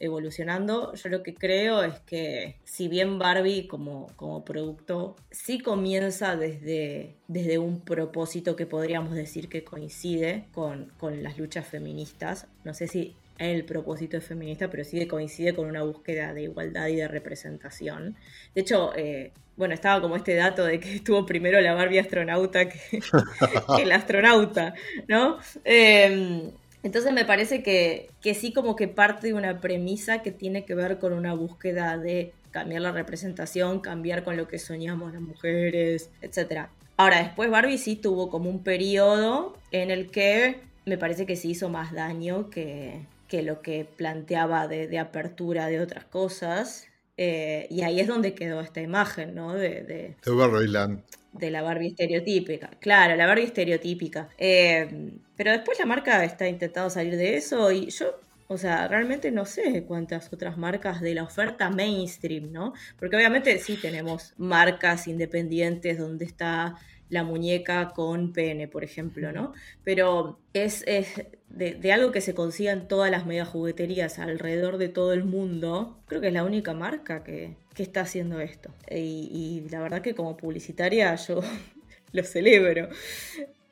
evolucionando. Yo lo que creo es que si bien Barbie como, producto sí comienza desde, desde un propósito que podríamos decir que coincide con, con las luchas feministas, no sé si el propósito es feminista, pero sí que coincide con una búsqueda de igualdad y de representación. De hecho, eh, bueno, estaba como este dato de que estuvo primero la Barbie astronauta que, que el astronauta, ¿no? Eh, entonces me parece que, que sí como que parte de una premisa que tiene que ver con una búsqueda de cambiar la representación, cambiar con lo que soñamos las mujeres, etc. Ahora, después Barbie sí tuvo como un periodo en el que me parece que se hizo más daño que, que lo que planteaba de, de apertura de otras cosas. Eh, y ahí es donde quedó esta imagen, ¿no? De, de, De Barryland. de la Barbie estereotípica. Claro, la Barbie estereotípica. Eh, pero después la marca está intentando salir de eso y yo, o sea, realmente no sé cuántas otras marcas de la oferta mainstream, ¿no? Porque obviamente sí tenemos marcas independientes donde está la muñeca con pene, por ejemplo, ¿no? Pero es, es de, algo que se consiga en todas las mega jugueterías alrededor de todo el mundo, creo que es la única marca que, está haciendo esto. Y, la verdad que como publicitaria yo lo celebro.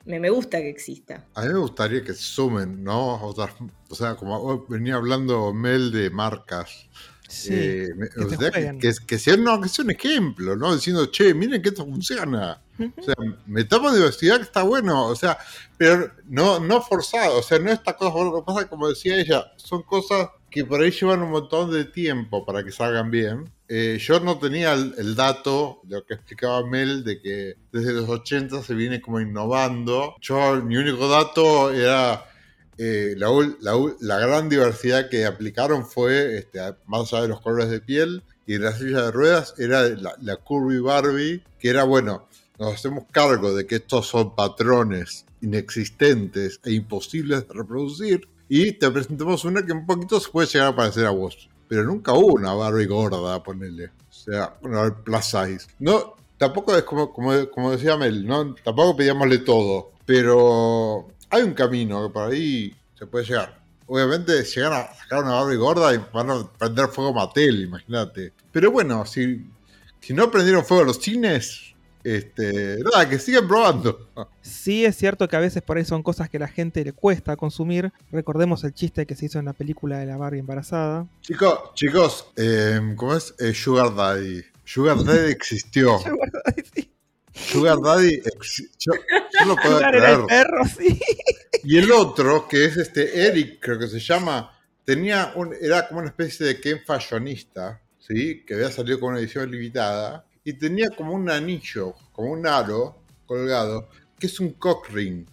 Me, me, gusta que exista. A mí me gustaría que sumen, ¿no? O sea, como venía hablando Mel de marcas. Sí, eh, que, o sea, que, sea, no, que sea un ejemplo, ¿no? Diciendo, che, miren que esto funciona. O sea, metamos diversidad que está bueno, o sea, pero no, no forzado, o sea, no esta cosa, lo que pasa, como decía ella, son cosas que por ahí llevan un montón de tiempo para que salgan bien. Eh, yo no tenía el, dato de lo que explicaba Mel de que desde los 80 se viene como innovando. Yo, mi único dato era eh, la, la, gran diversidad que aplicaron fue, este, más allá de los colores de piel y de la silla de ruedas, era la, la Curvy Barbie, que era, bueno, nos hacemos cargo de que estos son patrones inexistentes e imposibles de reproducir y te presentamos una que un poquito se puede llegar a parecer a vos. Pero nunca hubo una Barbie gorda, ponerle. O sea, una plus size. No, tampoco es como, como, decía Mel, ¿no? Tampoco pedíamosle todo. Pero hay un camino que por ahí se puede llegar. Obviamente llegan a sacar una Barbie gorda y van a prender fuego Mattel, imagínate. Pero bueno, si, si no prendieron fuego los cines, este, nada, que sigan probando. Sí, es cierto que a veces por ahí son cosas que a la gente le cuesta consumir. Recordemos el chiste que se hizo en la película de la Barbie embarazada. Chicos, chicos, em, ¿cómo es? Eh, Sugar Daddy. Sugar Daddy existió. Sugar Daddy, sí. Sugar Daddy, yo, no puedo creer. Y el otro, que es este Eric, creo que se llama, tenía un, era como una especie de Ken fashionista, ¿sí? Que había salido con una edición limitada y tenía como un anillo, como un aro colgado, que es un cock ring.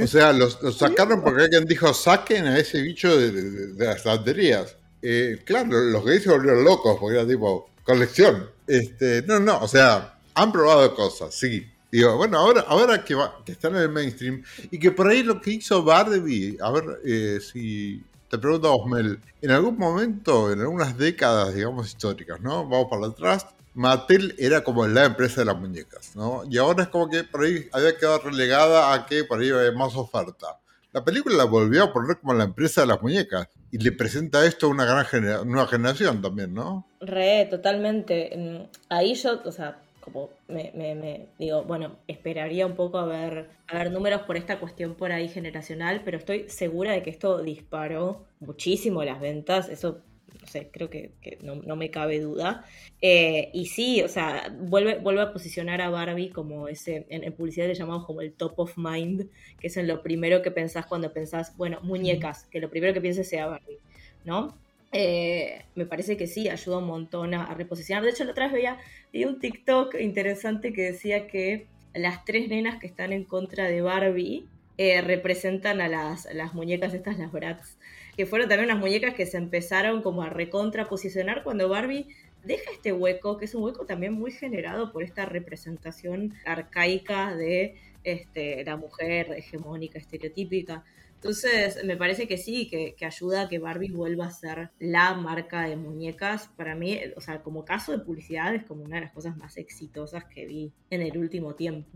O sea, lo, sacaron porque alguien dijo, saquen a ese bicho de, las baterías. Eh, claro, los gays se volvieron locos porque era tipo, colección. Este, no, no, o sea, han probado cosas, sí. Digo, bueno, ahora, ahora que, va, que están en el mainstream y que por ahí lo que hizo Barbie, a ver eh, si te pregunto Osmel, en algún momento, en algunas décadas, digamos, históricas, ¿no? Vamos para atrás, Mattel era como la empresa de las muñecas, ¿no? Y ahora es como que por ahí había quedado relegada a que por ahí había más oferta. La película la volvió a poner como la empresa de las muñecas y le presenta esto a una gran nueva generación también, ¿no? Re, totalmente. Ahí yo, o sea, como me, digo, bueno, esperaría un poco a ver, a ver números por esta cuestión por ahí generacional, pero estoy segura de que esto disparó muchísimo las ventas, eso no sé, creo que, no, me cabe duda. Eh, y sí, o sea, vuelve, vuelve a posicionar a Barbie como ese, en, publicidad le llamamos como el top of mind, que es en lo primero que pensás cuando pensás, bueno, muñecas, que lo primero que pienses sea Barbie, ¿no? Eh, me parece que sí, ayuda un montón a, reposicionar. De hecho, la otra vez veía vi un TikTok interesante que decía que las tres nenas que están en contra de Barbie eh, representan a las, las muñecas estas, las Bratz que fueron también unas muñecas que se empezaron como a recontraposicionar cuando Barbie deja este hueco, que es un hueco también muy generado por esta representación arcaica de este, la mujer hegemónica, estereotípica. Entonces, me parece que sí, que, ayuda a que Barbie vuelva a ser la marca de muñecas. Para mí, o sea, como caso de publicidad, es como una de las cosas más exitosas que vi en el último tiempo.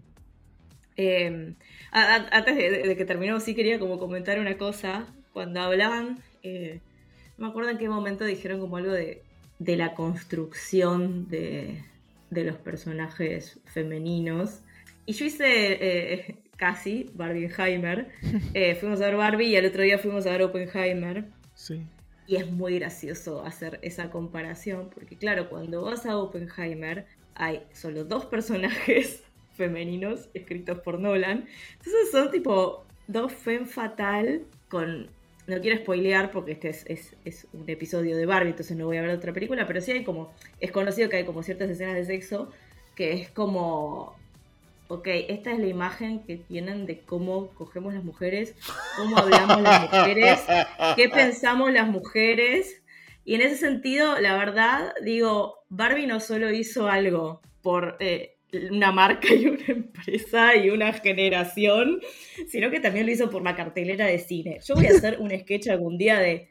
Em, antes de, de, que terminemos, sí quería como comentar una cosa cuando hablaban, eh, no me acuerdo en qué momento dijeron como algo de, la construcción de, los personajes femeninos. Y yo hice eh, casi Barbieheimer. Eh, fuimos a ver Barbie y el otro día fuimos a ver Oppenheimer. Sí. Y es muy gracioso hacer esa comparación, porque claro, cuando vas a Oppenheimer hay solo dos personajes femeninos escritos por Nolan. Entonces son tipo dos fem fatal con no quiero spoilear porque este es, un episodio de Barbie, entonces no voy a hablar de otra película, pero sí hay como, es conocido que hay como ciertas escenas de sexo que es como, ok, esta es la imagen que tienen de cómo cogemos las mujeres, cómo hablamos las mujeres, qué pensamos las mujeres. Y en ese sentido, la verdad, digo, Barbie no solo hizo algo por... Eh, una marca y una empresa y una generación, sino que también lo hizo por la cartelera de cine. Yo voy a hacer un sketch algún día de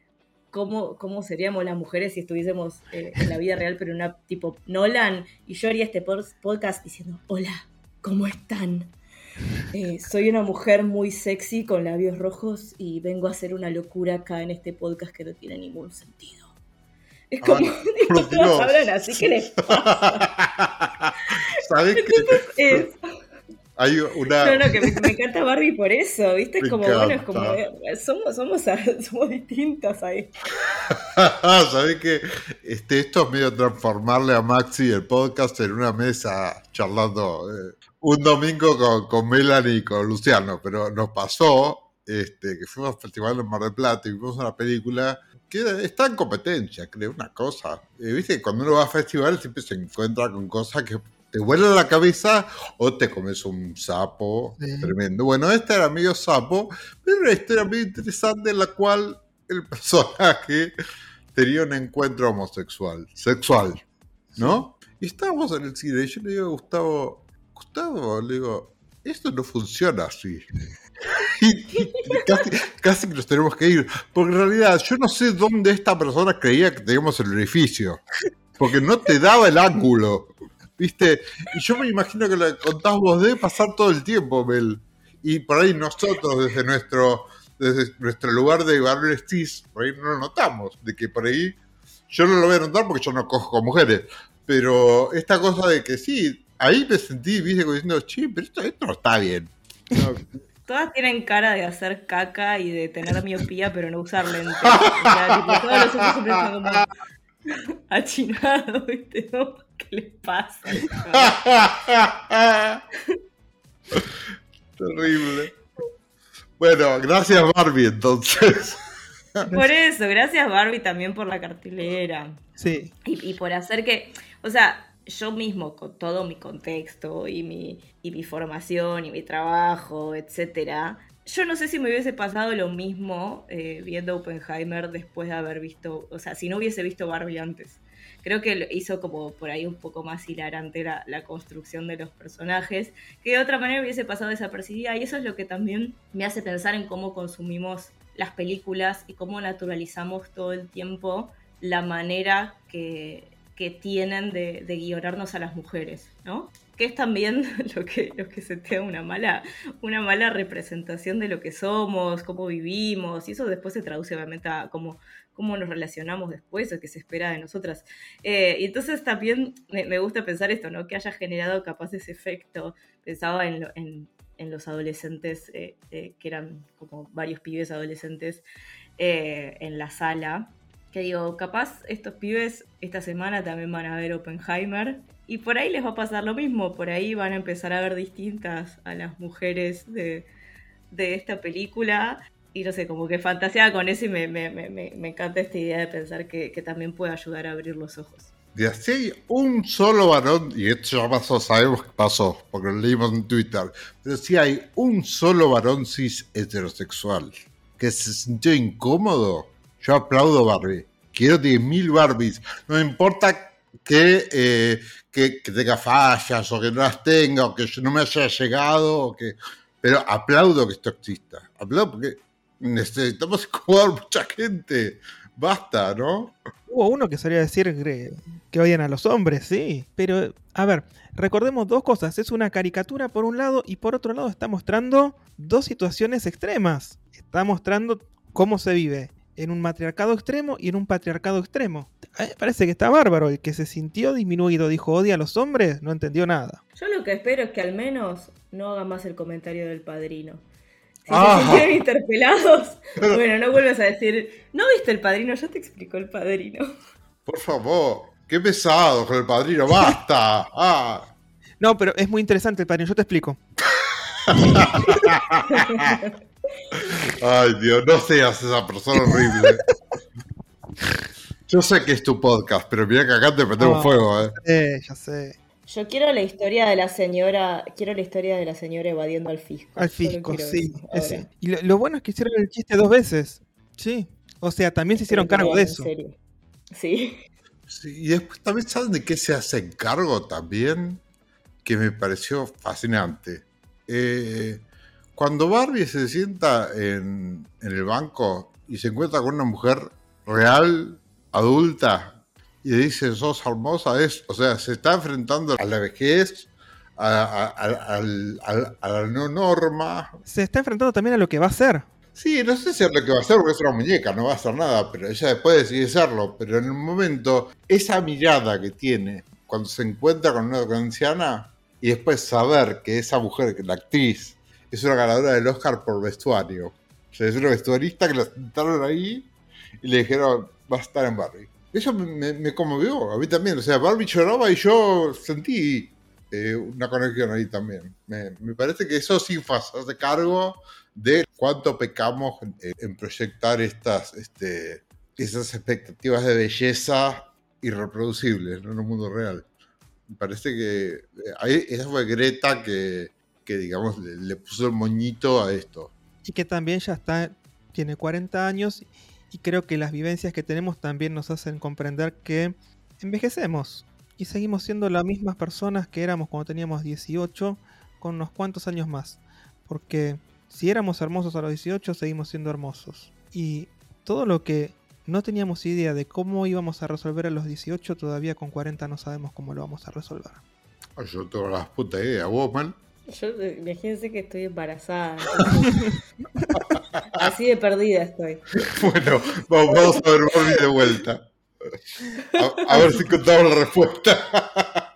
cómo, cómo seríamos las mujeres si estuviésemos eh, en la vida real, pero una tipo Nolan, y yo haría este podcast diciendo, hola, ¿cómo están? Eh, soy una mujer muy sexy con labios rojos y vengo a hacer una locura acá en este podcast que no tiene ningún sentido. Es como, digo, todos hablan así que les pasa. ¿Sabes qué? Es, Hay una. no, no, que me, me encanta Barbie por eso, ¿viste? Es como, bueno, es como, eh, somos, somos, somos distintas ahí. ¿Sabes qué? Este, esto es medio transformarle a Maxi el podcast en una mesa charlando eh, un domingo con, con Melanie y con Luciano, pero nos pasó este, que fuimos al festival en Mar del Plata y vimos una película que está en competencia, creo, una cosa. Eh, Viste, que cuando uno va a festivales siempre se encuentra con cosas que te vuelan la cabeza o te comes un sapo Sí. tremendo. Bueno, esta era medio sapo, pero era una historia muy interesante en la cual el personaje tenía un encuentro homosexual, sexual, ¿no? Y estábamos en el cine y yo le digo a Gustavo, Gustavo, le digo, esto no funciona así. Y, casi, casi que nos tenemos que ir, porque en realidad yo no sé dónde esta persona creía que teníamos el orificio, porque no te daba el ángulo, ¿viste? Y yo me imagino que lo contás vos debe pasar todo el tiempo, Mel. Y por ahí nosotros, desde nuestro, desde nuestro lugar de barrio cis, por ahí no lo notamos, de que por ahí yo no lo voy a notar porque yo no cojo con mujeres, pero esta cosa de que sí, ahí me sentí, viste, como diciendo, che, pero esto, esto no está bien. No, Todas tienen cara de hacer caca y de tener miopía, pero no usar lentes. O sea, tipo, todos los ojos siempre están como achinados, ¿viste? ¿No? ¿Qué les pasa? Terrible. Bueno, gracias Barbie entonces. Por eso, gracias Barbie también por la cartelera. Sí. Y, y por hacer que, o sea, yo mismo con todo mi contexto y mi, y mi formación y mi trabajo, etcétera, yo no sé si me hubiese pasado lo mismo eh, viendo Oppenheimer después de haber visto, o sea, si no hubiese visto Barbie antes. Creo que lo hizo como por ahí un poco más hilarante la, la construcción de los personajes, que de otra manera hubiese pasado desapercibida. Y eso es lo que también me hace pensar en cómo consumimos las películas y cómo naturalizamos todo el tiempo la manera que, que tienen de, de guionarnos a las mujeres, ¿no? Que es también lo que, lo que se te da una mala, una mala representación de lo que somos, cómo vivimos, y eso después se traduce obviamente a cómo, cómo nos relacionamos después, o que se espera de nosotras. Eh, y entonces también me, me, gusta pensar esto, ¿no? Que haya generado capaz ese efecto. Pensaba en, lo, en, en los adolescentes, eh, eh, que eran como varios pibes adolescentes eh, en la sala, que digo, capaz estos pibes esta semana también van a ver Oppenheimer y por ahí les va a pasar lo mismo, por ahí van a empezar a ver distintas a las mujeres de, de esta película y no sé, como que fantaseaba con eso y me, me, me, me encanta esta idea de pensar que, que, también puede ayudar a abrir los ojos. De así hay un solo varón, y esto ya pasó, sabemos que pasó, porque lo leímos en Twitter, pero si hay un solo varón cis heterosexual que se sintió incómodo, yo aplaudo Barbie. Quiero 10.000 Barbies. No importa que, eh, que, que, tenga fallas o que no las tenga o que no me haya llegado, o que... pero aplaudo que esto exista. Aplaudo porque necesitamos incomodar mucha gente. Basta, ¿no? Hubo uno que solía decir que, que a los hombres, sí. Pero, a ver, recordemos dos cosas. Es una caricatura por un lado y por otro lado está mostrando dos situaciones extremas. Está mostrando cómo se vive en un matriarcado extremo y en un patriarcado extremo. A mí me parece que está bárbaro. El que se sintió disminuido dijo odia a los hombres, no entendió nada. Yo lo que espero es que al menos no haga más el comentario del padrino. Si ah. se sintieron interpelados, bueno, no vuelvas a decir, ¿no viste el padrino? Ya te explicó el padrino. Por favor, qué pesado con el padrino, basta. Ah. No, pero es muy interesante el padrino, yo te explico. Ay, Dios, no seas esa persona horrible. Yo sé que es tu podcast, pero mira que acá te metemos oh, fuego, ¿eh? eh. Ya sé. Yo quiero la historia de la señora, quiero la historia de la señora evadiendo al fisco. Al fisco, sí. Ese. Y lo, lo, bueno es que hicieron el chiste dos veces. Sí. O sea, también se hicieron cargo de eso. Serio. Sí. sí. Y después también saben de qué se hacen cargo también, que me pareció fascinante. Eh, cuando Barbie se sienta en, en, el banco y se encuentra con una mujer real, adulta, y le dice, sos hermosa, es, o sea, se está enfrentando a la vejez, a, a- a- al- al- a la no norma. Se está enfrentando también a lo que va a ser. Sí, no sé si es lo que va a hacer porque es una muñeca, no va a hacer nada, pero ella después decide serlo. Pero en el momento, esa mirada que tiene cuando se encuentra con una anciana y después saber que esa mujer, que la actriz, es una ganadora del Oscar por vestuario. O sea, es una vestuarista que la sentaron ahí y le dijeron, va a estar en Barbie. Eso me, me- conmovió, a mí también. O sea, Barbie lloraba y yo sentí eh, una conexión ahí también. Me, me parece que eso sí hacerse cargo de cuánto pecamos en, en proyectar estas, este, esas expectativas de belleza irreproducibles ¿no? en el mundo real. Me parece que eh, ahí, esa fue Greta que, que digamos, le, le puso el moñito a esto. Y que también ya está, tiene 40 años y creo que las vivencias que tenemos también nos hacen comprender que envejecemos y seguimos siendo las mismas personas que éramos cuando teníamos 18 con unos cuantos años más. Porque si éramos hermosos a los 18, seguimos siendo hermosos. Y todo lo que no teníamos idea de cómo íbamos a resolver a los 18, todavía con 40 no sabemos cómo lo vamos a resolver. Yo tengo la puta idea, vos, man. Yo, eh, imagínense que estoy embarazada. Así de perdida estoy. Bueno, vamos, vamos a ver Barbie de vuelta. A, a ver si contamos la respuesta.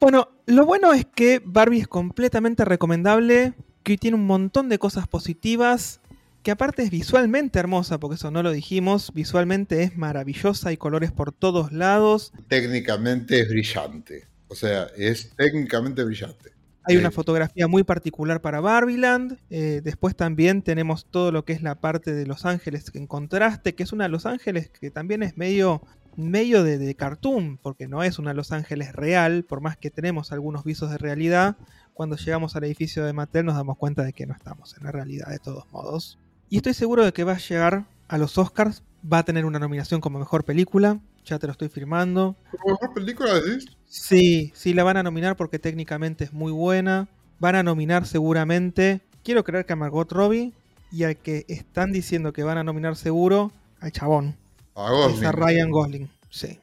Bueno, lo bueno es que Barbie es completamente recomendable, que tiene un montón de cosas positivas, que aparte es visualmente hermosa, porque eso no lo dijimos, visualmente es maravillosa, hay colores por todos lados, Técnicamente es brillante. O sea, es técnicamente brillante. hay una fotografía muy particular para Barbieland, eh, después también tenemos todo lo que es la parte de Los Ángeles en contraste, que es una Los Ángeles que también es medio medio de, de cartoon, porque no es una Los Ángeles real, por más que tenemos algunos visos de realidad, cuando llegamos al edificio de Mattel nos damos cuenta de que no estamos en la realidad de todos modos. Y estoy seguro de que va a llegar a los Oscars, va a tener una nominación como mejor película, ya te lo estoy firmando. ¿Como mejor película decís? Sí, sí la van a nominar porque técnicamente es muy buena. Van a nominar seguramente, quiero creer que a Margot Robbie y al que están diciendo que van a nominar seguro, al chabón. A Es a Ryan Gosling, sí.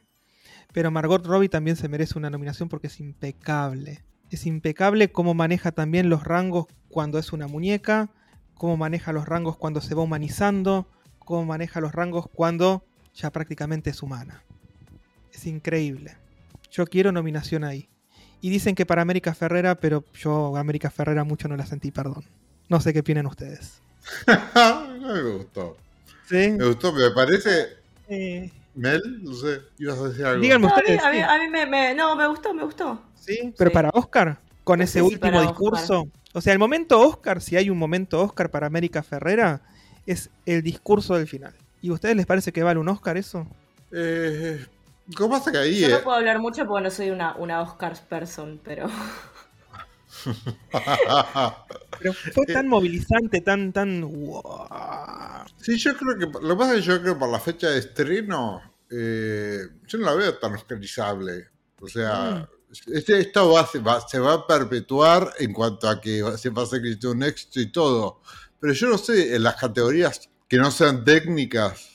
Pero Margot Robbie también se merece una nominación porque es impecable. Es impecable cómo maneja también los rangos cuando es una muñeca, cómo maneja los rangos cuando se va humanizando, cómo maneja los rangos cuando ya prácticamente es humana. Es increíble. Yo quiero nominación ahí. Y dicen que para América Ferrera, pero yo a América Ferrera mucho no la sentí, perdón. No sé qué opinan ustedes. me gustó. ¿Sí? Me gustó, me parece. Eh, Mel, no sé, ibas a decir algo. Díganme No, a mí, ustedes. a mí- sí. a mí me, me- no, me gustó, me gustó. Sí, pero Sí. para Oscar, con No ese si último discurso. O sea, el momento Oscar, si hay un momento Oscar para América Ferrera, es el discurso del final. ¿Y a ustedes les parece que vale un Oscar eso? Eh, ¿Cómo pasa que ahí? Yo eh? no puedo hablar mucho porque no soy una, una Oscars person, pero Pero fue tan movilizante, tan, tan. sí, yo creo que. Lo que pasa es que yo creo que por la fecha de estreno. eh, yo no la veo tan oscarizable. O sea. Este, esto va, se, va, se va a perpetuar en cuanto a que se va a sea un éxito y todo. Pero yo no sé, en las categorías que no sean técnicas, eh,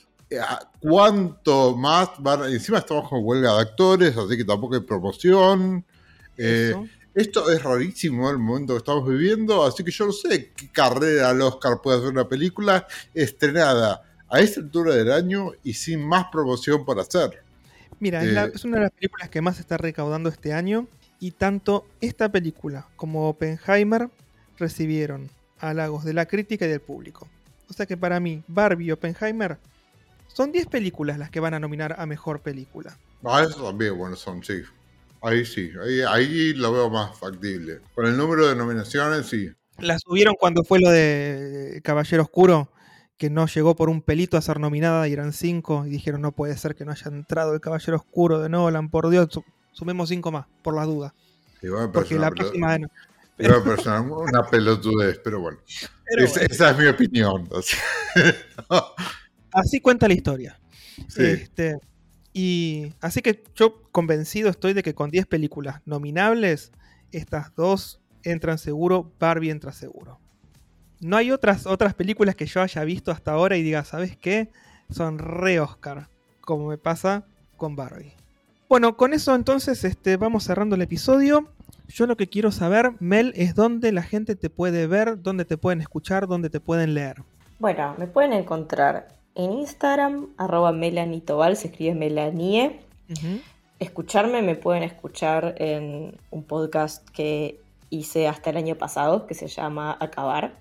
cuánto más van. Encima estamos con huelga de actores, así que tampoco hay promoción. Eh, esto es rarísimo el momento que estamos viviendo, así que yo no sé qué carrera al Oscar puede hacer una película estrenada a esta altura del año y sin más promoción por hacer. Mira, es, la- eh, es una de las películas que más está recaudando este año. Y tanto esta película como Oppenheimer recibieron halagos de la crítica y del público. O sea que para mí, Barbie y Oppenheimer son 10 películas las que van a nominar a mejor película. Ah, eso también, bueno, son, sí. Ahí sí, ahí, ahí lo veo más factible. Con el número de nominaciones, sí. La subieron cuando fue lo de Caballero Oscuro, que no llegó por un pelito a ser nominada y eran 5. Y dijeron, no puede ser que no haya entrado el Caballero Oscuro de Nolan, por Dios, su- sumemos 5 más, por las dudas. Porque la próxima... igual me parece una- pelotudez, pero bueno. Pero Es- bueno, Esa es mi opinión. no, así cuenta la historia. sí. Este, y así que yo convencido estoy de que con 10 películas nominables, estas dos entran seguro, Barbie entra seguro. No hay otras, otras películas que yo haya visto hasta ahora y diga, ¿sabes qué? Son re Oscar, como me pasa con Barbie. Bueno, con eso entonces este, vamos cerrando el episodio. Yo lo que quiero saber, Mel, es dónde la gente te puede ver, dónde te pueden escuchar, dónde te pueden leer. Bueno, me pueden encontrar en Instagram, arroba melanitobal, se escribe Melanie. Escucharme, me pueden escuchar en un podcast que hice hasta el año pasado, que se llama Acabar,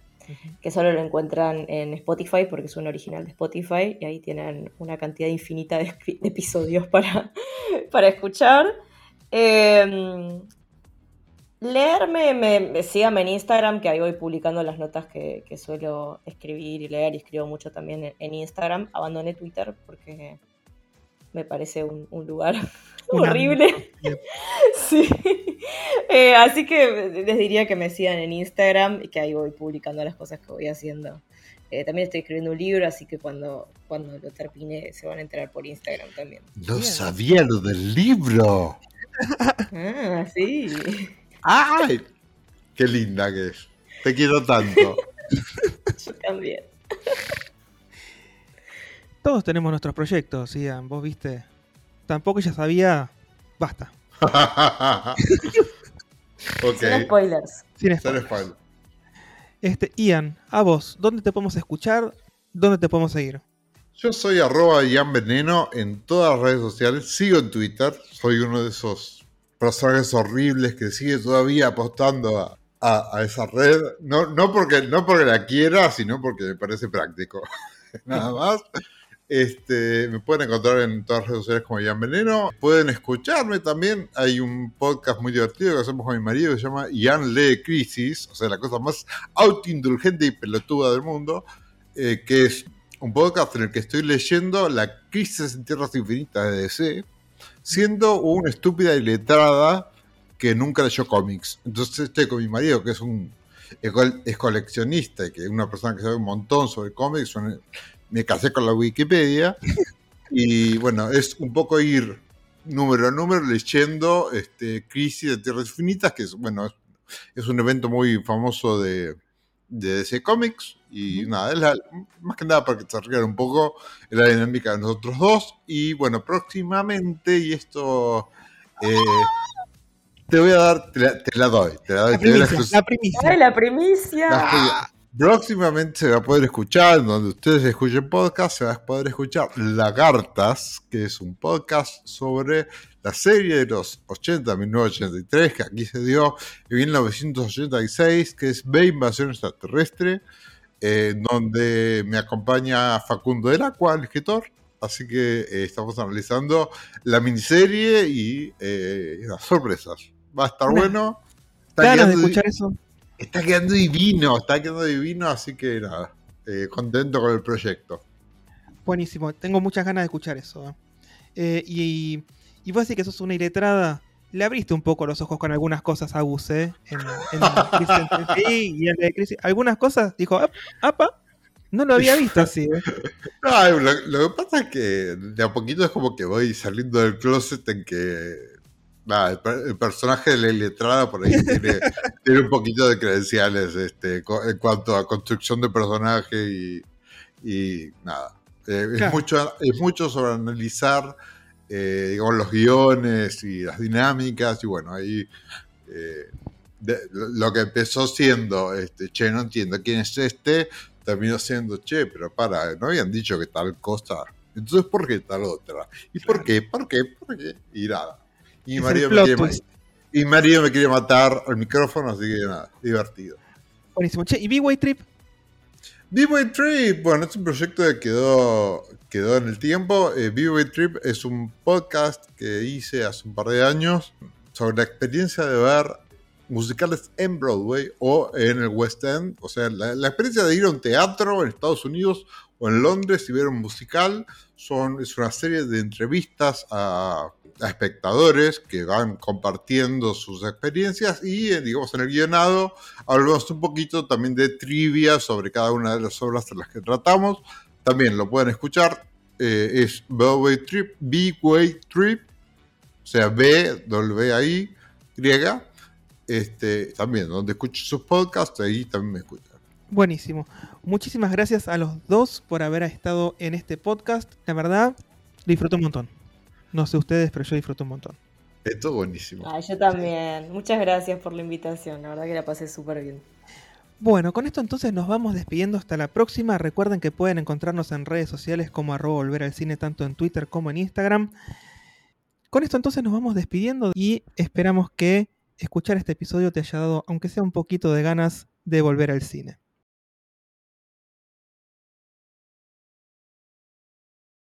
que solo lo encuentran en Spotify porque es un original de Spotify y ahí tienen una cantidad infinita de, episodios para, para escuchar. Em, leerme, me, síganme en Instagram, que ahí voy publicando las notas que, suelo escribir y leer, y escribo mucho también en, Instagram. Abandoné Twitter porque me parece un, lugar horrible. sí. Eh, así que les diría que me sigan en Instagram y que ahí voy publicando las cosas que voy haciendo. Eh, también estoy escribiendo un libro, así que cuando, cuando lo termine se van a enterar por Instagram también. No sabía lo del libro. Ah, sí. ¡Ay! ¡Qué linda que es! Te quiero tanto. Yo también. Todos tenemos nuestros proyectos, Ian. Vos viste. Tampoco ya sabía. Basta. Sin spoilers. Sin spoilers. Este, Ian, a vos, ¿dónde te podemos escuchar? ¿Dónde te podemos seguir? Yo soy arroba Ian Veneno en todas las redes sociales. Sigo en Twitter. Soy uno de esos personajes horribles que sigue todavía apostando a, esa red. No, no, porque, no porque la quiera, sino porque me parece práctico. Nada más. Este, me pueden encontrar en todas las redes sociales como Ian Veneno. Pueden escucharme también. Hay un podcast muy divertido que hacemos con mi marido que se llama Ian Lee Crisis, o sea, la cosa más autoindulgente y pelotuda del mundo, eh, que es un podcast en el que estoy leyendo La crisis en tierras infinitas de DC siendo una estúpida y letrada que nunca leyó cómics. Entonces estoy con mi marido, que es un es coleccionista y que es una persona que sabe un montón sobre cómics. Me casé con la Wikipedia. Y bueno, es un poco ir número a número leyendo este, Crisis de Tierras Infinitas, que es, bueno, es un evento muy famoso de, de DC Comics. Y nada, es la, más que nada para que te rían un poco la dinámica de nosotros dos. Y bueno, próximamente, y esto eh, te voy a dar, te la, doy. Te la, doy, la, primicia, la primicia. próximamente se va a poder escuchar, donde ustedes escuchen podcast, se va a poder escuchar Lagartas, que es un podcast sobre la serie de los 80, 1983, que aquí se dio en 1986, que es B Invasión Extraterrestre, eh, donde me acompaña Facundo del Acua, el escritor. Así que eh, estamos analizando la miniserie y eh, las sorpresas. Va a estar bueno. Está de escuchar eso. Está quedando divino, está quedando divino, así que nada, contento con el proyecto. Buenísimo, tengo muchas ganas de escuchar eso. y y vos decís que sos una iletrada. Le abriste un poco los ojos con algunas cosas a Gus, ¿eh? En, en y en crisis. Algunas cosas dijo, apa, no lo había visto así. ¿eh? No, lo, que pasa es que de a poquito es como que voy saliendo del closet en que el, personaje de la iletrada por ahí tiene, un poquito de credenciales este, en cuanto a construcción de personaje y, nada. Eh, es, mucho, es mucho sobre analizar eh, digamos, los guiones y las dinámicas, y bueno, ahí eh, lo que empezó siendo, este, che, no entiendo quién es este, terminó siendo, che, pero para, no habían dicho que tal cosa, entonces ¿por qué tal otra? ¿Y por qué? ¿Por qué? ¿Por qué? Y nada. Y Mario, me quiere, y Mario me quiere matar al micrófono, así que nada, divertido. Buenísimo. Che, ¿y B-Way Trip? B-Way Trip, bueno, es un proyecto que quedó quedó en el tiempo. Eh, Trip es un podcast que hice hace un par de años sobre la experiencia de ver musicales en Broadway o en el West End. O sea, la, experiencia de ir a un teatro en Estados Unidos o en Londres y ver un musical. Son, es una serie de entrevistas a, espectadores que van compartiendo sus experiencias y, eh, digamos, en el guionado hablamos un poquito también de trivia sobre cada una de las obras de las que tratamos también lo pueden escuchar. Eh, es B-Way Trip, B-Way Trip, o sea, B, W, I, griega. Este, también, donde escucho sus podcasts, ahí también me escuchan. Buenísimo. Muchísimas gracias a los dos por haber estado en este podcast. La verdad, disfruto un montón. No sé ustedes, pero yo disfruto un montón. Esto buenísimo. Ah, yo también. Muchas gracias por la invitación. La verdad que la pasé súper bien. Bueno, con esto entonces nos vamos despidiendo hasta la próxima. Recuerden que pueden encontrarnos en redes sociales como arroba volver al cine, tanto en Twitter como en Instagram. Con esto entonces nos vamos despidiendo y esperamos que escuchar este episodio te haya dado, aunque sea un poquito de ganas, de volver al cine.